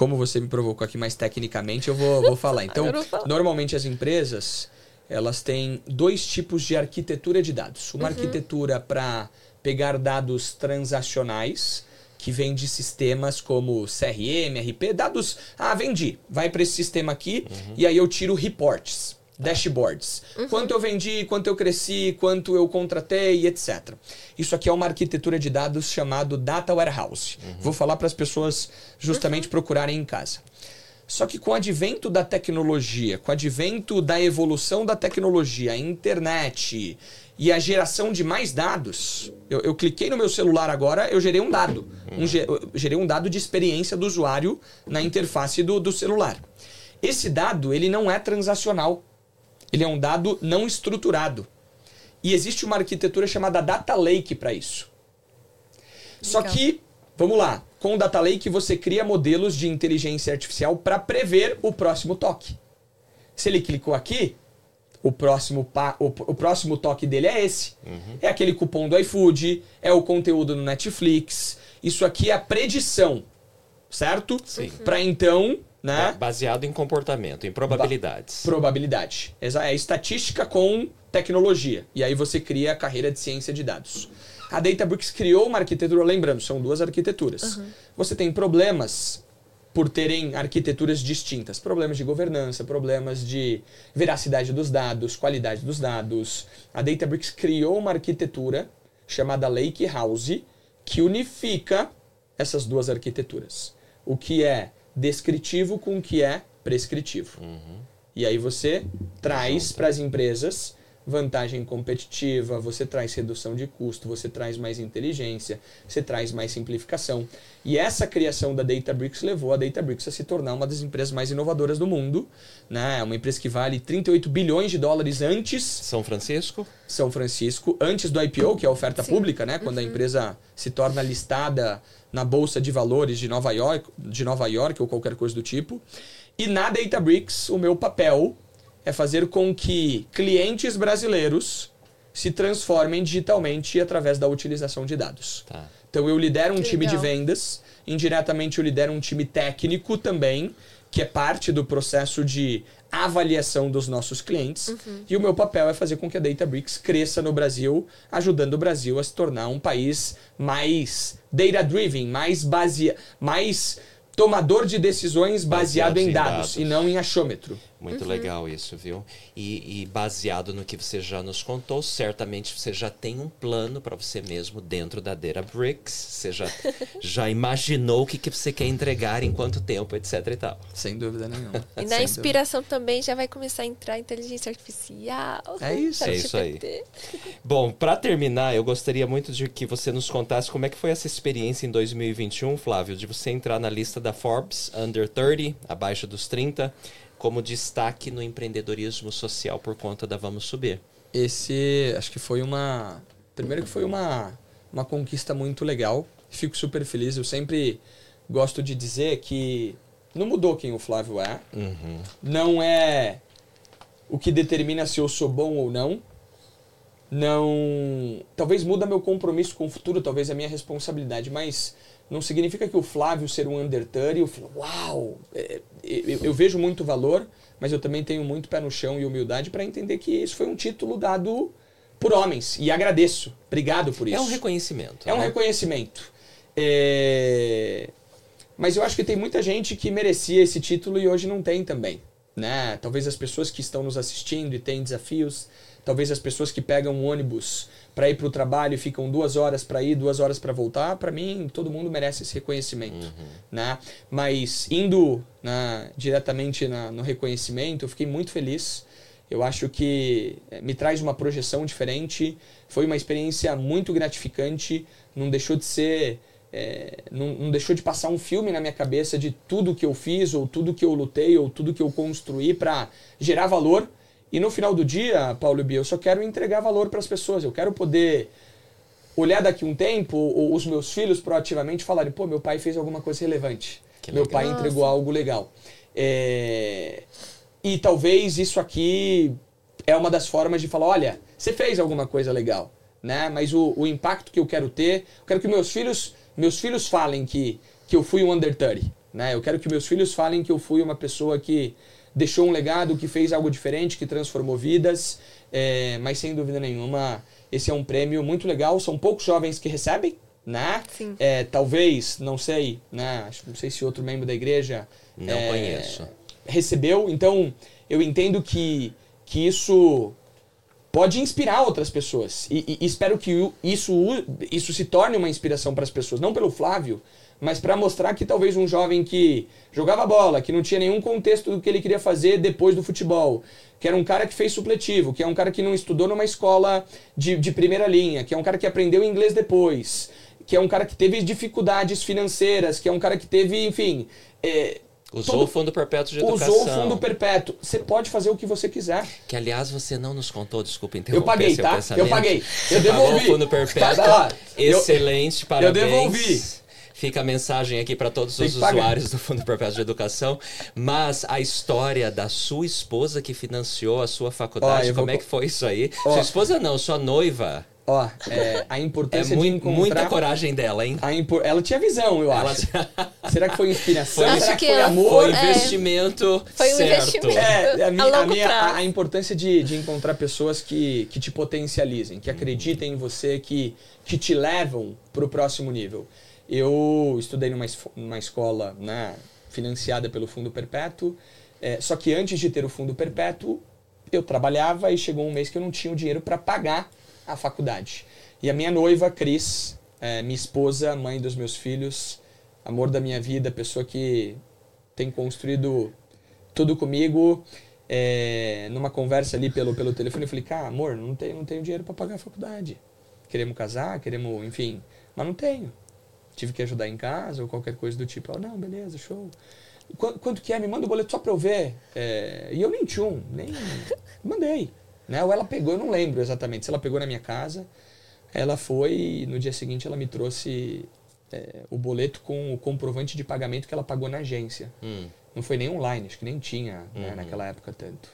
como você me provocou aqui mais tecnicamente, eu vou, vou falar. Então, normalmente as empresas elas têm dois tipos de arquitetura de dados. Uma arquitetura para pegar dados transacionais, que vem de sistemas como CRM, RP, dados. Ah, vendi. Vai para esse sistema aqui e aí eu tiro reports, dashboards. Quanto eu vendi, quanto eu cresci, quanto eu contratei, etc. Isso aqui é uma arquitetura de dados chamado Data Warehouse. Vou falar para as pessoas justamente procurarem em casa. Só que com o advento da tecnologia, com o advento da evolução da tecnologia, a internet e a geração de mais dados, eu, eu cliquei no meu celular agora, eu gerei um dado. Um, ge- eu gerei um dado de experiência do usuário na interface do, do celular. Esse dado, ele não é transacional. Ele é um dado não estruturado. E existe uma arquitetura chamada Data Lake para isso. Só Legal. que, vamos lá, com o Data Lake você cria modelos de inteligência artificial para prever o próximo toque. Se ele clicou aqui, o próximo, pa- o, o próximo toque dele é esse. É aquele cupom do iFood, é o conteúdo no Netflix. Isso aqui é a predição, certo? Sim. Para então, né? Ba- Baseado em comportamento, em probabilidades. Probabilidade. Exa- É estatística com tecnologia. E aí você cria a carreira de ciência de dados. A Databricks criou uma arquitetura, lembrando, são duas arquiteturas. Você tem problemas por terem arquiteturas distintas. Problemas de governança, problemas de veracidade dos dados, qualidade dos dados. A Databricks criou uma arquitetura chamada Lake House que unifica essas duas arquiteturas. O que é descritivo com o que é prescritivo. Uhum. E aí você traz para as empresas vantagem competitiva, você traz redução de custo, você traz mais inteligência, você traz mais simplificação. E essa criação da Databricks levou a Databricks a se tornar uma das empresas mais inovadoras do mundo. Né? Uma empresa que vale 38 bilhões de dólares antes. São Francisco? São Francisco, antes do IPO, que é a oferta Sim. pública, né? quando uhum. a empresa se torna listada na Bolsa de Valores de Nova York, de Nova York ou qualquer coisa do tipo. E na Databricks, o meu papel é fazer com que clientes brasileiros se transformem digitalmente através da utilização de dados. Tá. Então eu lidero um que time legal. de vendas, indiretamente eu lidero um time técnico também, que é parte do processo de avaliação dos nossos clientes. Uhum. E o meu papel é fazer com que a Databricks cresça no Brasil, ajudando o Brasil a se tornar um país mais data-driven, mais base... mais tomador de decisões baseado, em, dados, dados, e não em achômetro. Muito uhum. legal isso, viu? E, e, baseado no que você já nos contou, certamente você já tem um plano para você mesmo dentro da Databricks. Você já, já imaginou o que, que você quer entregar em quanto tempo, etc e tal. Sem dúvida nenhuma. E na inspiração dúvida. também já vai começar a entrar a inteligência artificial. É isso. É isso aí. Bom, para terminar, eu gostaria muito de que você nos contasse como é que foi essa experiência em 2021, Flávio, de você entrar na lista da Forbes Under 30, abaixo dos 30 como destaque no empreendedorismo social por conta da Vamos Subir? Esse, acho que foi uma. Primeiro que foi uma, uma conquista muito legal. Fico super feliz. Eu sempre gosto de dizer que não mudou quem o Flávio é. Uhum. Não é o que determina se eu sou bom ou não. Não. Talvez muda meu compromisso com o futuro, talvez a minha responsabilidade, mas não significa que o Flávio ser um under 30, eu falo, uau, é, eu, eu, vejo muito valor, mas eu também tenho muito pé no chão e humildade para entender que isso foi um título dado por homens. E agradeço. Obrigado por isso. É um reconhecimento. É né? um reconhecimento. É... Mas eu acho que tem muita gente que merecia esse título e hoje não tem também. Né? Talvez as pessoas que estão nos assistindo e têm desafios, talvez as pessoas que pegam um ônibus para ir para o trabalho ficam duas horas para ir, duas horas para voltar, para mim todo mundo merece esse reconhecimento, uhum. né? Mas indo né, diretamente na, no reconhecimento, eu fiquei muito feliz. Eu acho que eh, me traz uma projeção diferente. Foi uma experiência muito gratificante. Não deixou de ser, é, não, não deixou de passar um filme na minha cabeça de tudo que eu fiz ou tudo que eu lutei ou tudo que eu construí para gerar valor e no final do dia, Paulo e Bia, eu só quero entregar valor para as pessoas. Eu quero poder olhar daqui um tempo, ou os meus filhos proativamente falarem: pô, meu pai fez alguma coisa relevante. Que meu legal. pai entregou Nossa. algo legal. É... E talvez isso aqui é uma das formas de falar: olha, você fez alguma coisa legal. Né? Mas o, o impacto que eu quero ter, eu quero que meus filhos, meus filhos falem que, que eu fui um under 30. Né? Eu quero que meus filhos falem que eu fui uma pessoa que deixou um legado, que fez algo diferente, que transformou vidas. É, mas sem dúvida nenhuma, esse é um prêmio muito legal. São poucos jovens que recebem, né? Sim. É, talvez, não sei, né? Não sei se outro membro da igreja não é, conheço recebeu. Então, eu entendo que, que isso pode inspirar outras pessoas. E, e, espero que isso, isso se torne uma inspiração para as pessoas. Não pelo Flávio, mas para mostrar que talvez um jovem que jogava bola, que não tinha nenhum contexto do que ele queria fazer depois do futebol, que era um cara que fez supletivo, que é um cara que não estudou numa escola de, de primeira linha, que é um cara que aprendeu inglês depois, que é um cara que teve dificuldades financeiras, que é um cara que teve, enfim. É, Usou todo, o Fundo Perpétuo de Educação. Usou o Fundo Perpétuo. Você pode fazer o que você quiser. Que, aliás, você não nos contou, desculpa interromper Eu paguei, tá? Eu paguei. Eu devolvi. Pagou o Fundo Perpétuo. Tá, Excelente, parabéns. Eu devolvi. Fica a mensagem aqui para todos os usuários do Fundo Perpétuo de Educação. Mas a história da sua esposa que financiou a sua faculdade, Ó, como vou... é que foi isso aí? Ó, sua esposa não, sua noiva. Ó, é, a importância é muito, de encontrar... Muita coragem dela, hein? Impor... Ela tinha visão, eu acho. Tinha... Será que foi inspiração? Foi, Será que foi amor? Foi investimento é. Foi um certo. investimento. É, a, minha, a, minha, a, a, importância de, de encontrar pessoas que, que te potencializem, que acreditem em você, que, que te levam para o próximo nível. Eu estudei numa, numa escola, né, financiada pelo Fundo Perpétuo. É, só que antes de ter o Fundo Perpétuo, eu trabalhava e chegou um mês que eu não tinha o dinheiro para pagar a faculdade. E a minha noiva, Cris, é, minha esposa, mãe dos meus filhos, amor da minha vida, pessoa que tem construído tudo comigo, é, numa conversa ali pelo, pelo telefone, eu falei, cara, amor, não tenho, não tenho dinheiro para pagar a faculdade. Queremos casar, queremos, enfim, mas não tenho. Tive que ajudar em casa ou qualquer coisa do tipo. Ela, não, beleza, show. Quanto, quanto que é? Me manda o boleto só pra eu ver. É, e eu nem tchum, nem mandei. Né? Ou ela pegou, eu não lembro exatamente. Se ela pegou na minha casa, ela foi e no dia seguinte ela me trouxe é, o boleto com o comprovante de pagamento que ela pagou na agência. Hum. Não foi nem online, acho que nem tinha né, Uhum. naquela época tanto.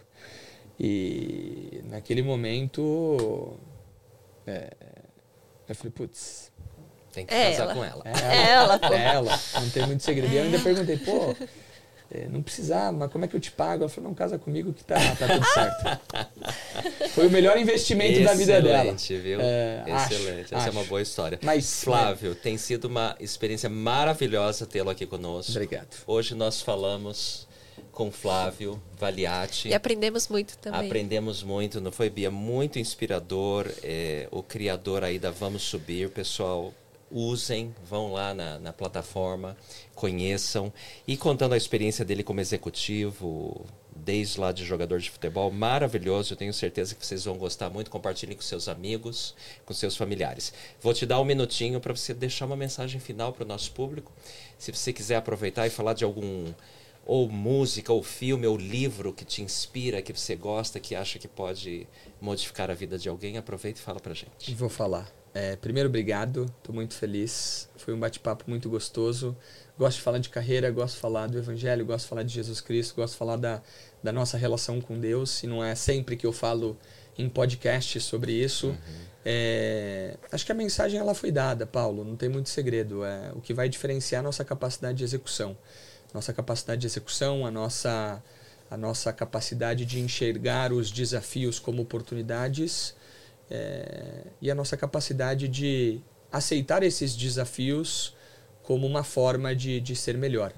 E naquele momento é, eu falei, putz, Tem que É casar ela. com ela. é Ela, pô. é ela, não tem muito segredo. E eu ainda perguntei, pô, é, não precisava, mas como é que eu te pago? Ela falou, não, casa comigo que tá, tá tudo certo. Foi o melhor investimento da vida dela. Excelente, viu? É, acho, Excelente. Essa é uma acho. boa história. Mas, Flávio, tem sido uma experiência maravilhosa tê-lo aqui conosco. Obrigado. Hoje nós falamos com Flávio Valiati. E aprendemos muito também. Aprendemos muito, não foi, Bia? Muito inspirador. é, o criador aí da Vamos Subir, pessoal. Usem, vão lá na, na plataforma, conheçam. E contando a experiência dele como executivo, desde lá de jogador de futebol, maravilhoso. Eu tenho certeza que vocês vão gostar muito. Compartilhem com seus amigos, com seus familiares. Vou te dar um minutinho para você deixar uma mensagem final para o nosso público. Se você quiser aproveitar e falar de algum ou música, ou filme, ou livro que te inspira, que você gosta, que acha que pode modificar a vida de alguém, aproveita e fala pra gente. Vou falar. É, primeiro, obrigado. Estou muito feliz. Foi um bate-papo muito gostoso. Gosto de falar de carreira, gosto de falar do Evangelho, gosto de falar de Jesus Cristo, gosto de falar da, da nossa relação com Deus. E não é sempre que eu falo em podcast sobre isso. É, acho que a mensagem ela foi dada, Paulo. Não tem muito segredo. É, o que vai diferenciar é a nossa capacidade de execução. Nossa capacidade de execução, a nossa, a nossa capacidade de enxergar os desafios como oportunidades é, e a nossa capacidade de aceitar esses desafios como uma forma de, de ser melhor.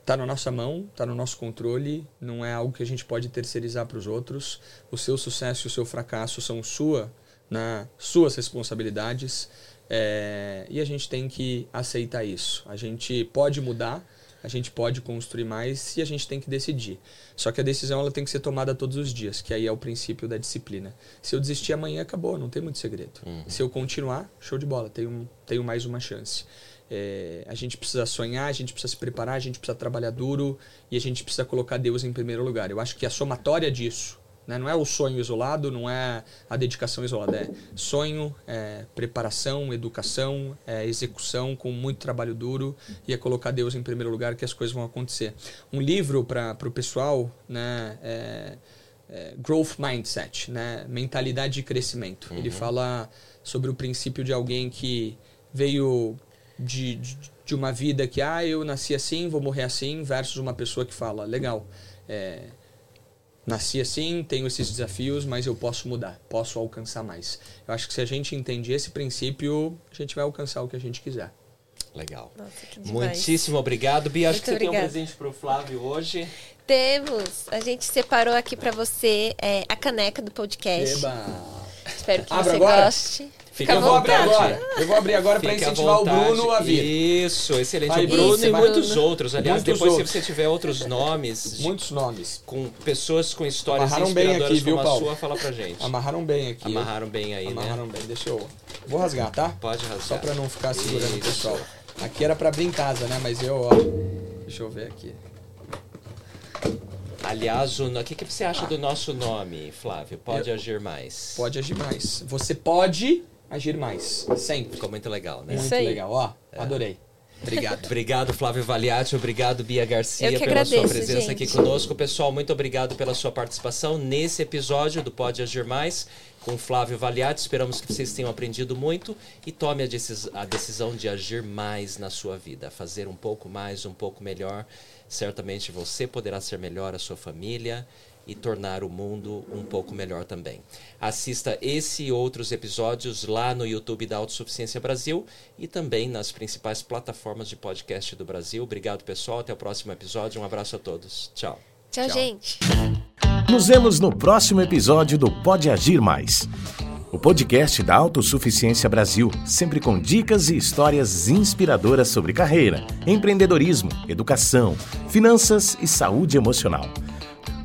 Está na nossa mão, está no nosso controle, não é algo que a gente pode terceirizar para os outros. O seu sucesso e o seu fracasso são sua, na, suas responsabilidades é, e a gente tem que aceitar isso. A gente pode mudar, a gente pode construir mais e a gente tem que decidir. Só que a decisão ela tem que ser tomada todos os dias, que aí é o princípio da disciplina. Se eu desistir amanhã, acabou, não tem muito segredo. Se eu continuar, show de bola, tenho, tenho mais uma chance. É, a gente precisa sonhar, a gente precisa se preparar, a gente precisa trabalhar duro e a gente precisa colocar Deus em primeiro lugar. Eu acho que a somatória disso, né, não é o sonho isolado, não é a dedicação isolada, é sonho, é preparação, educação, é execução com muito trabalho duro e é colocar Deus em primeiro lugar que as coisas vão acontecer. Um livro para o pessoal, né, é, é Growth Mindset, né, mentalidade de crescimento. Ele fala sobre o princípio de alguém que veio de, de, de uma vida que, ah, eu nasci assim, vou morrer assim, versus uma pessoa que fala, legal, é, nasci assim, tenho esses desafios, mas eu posso mudar, posso alcançar mais. Eu acho que se a gente entende esse princípio, a gente vai alcançar o que a gente quiser. Legal. Nossa. Muitíssimo obrigado, Bia. Acho Muito que você tem um obrigada. presente pro Flávio hoje. Temos. A gente separou aqui pra você é, a caneca do podcast. Eba! Espero que Abra você agora? goste. Fica eu vou abrir agora. Eu vou abrir agora para incentivar o. Bruno a vir. Isso, excelente. Vai, o Bruno Isso, e muitos Bruno. outros. Aliás, Muitos depois outros. se você tiver outros nomes, Muitos nomes. com pessoas com histórias Amarraram bem aqui, viu, Paulo? sua, fala pra gente. Amarraram bem aqui. Amarraram bem aí, Amarraram né? bem. Deixa eu. Vou rasgar, tá? Pode rasgar. Só para não ficar segurando o Isso. pessoal. Aqui era para abrir em casa, né? Mas eu, ó. Deixa eu ver aqui. Aliás, o o que, que você acha do nosso nome, Flávio? Pode agir mais. Pode agir mais. Você pode agir mais. Sempre. Ficou muito legal, né? Isso Muito aí. legal, ó. Adorei. Obrigado. Obrigado, Flávio Valiati. Obrigado, Bia Garcia, pela sua agradeço, presença gente. aqui conosco. Pessoal, muito obrigado pela sua participação nesse episódio do Pode Agir Mais com Flávio Valiati. Esperamos que vocês tenham aprendido muito e tome a, decis- a decisão de agir mais na sua vida, fazer um pouco mais, um pouco melhor. Certamente você poderá ser melhor, a sua família e tornar o mundo um pouco melhor também. Assista esse e outros episódios lá no YouTube da Autossuficiência Brasil e também nas principais plataformas de podcast do Brasil. Obrigado, pessoal. Até o próximo episódio. Um abraço a todos. Tchau. Tchau, Tchau. gente. Nos vemos no próximo episódio do Pode Agir Mais. O podcast da Autossuficiência Brasil, sempre com dicas e histórias inspiradoras sobre carreira, empreendedorismo, educação, finanças e saúde emocional.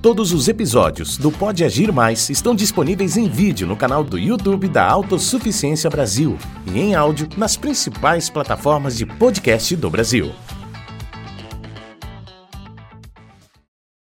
Todos os episódios do Pode Agir Mais estão disponíveis em vídeo no canal do YouTube da Autossuficiência Brasil e em áudio nas principais plataformas de podcast do Brasil.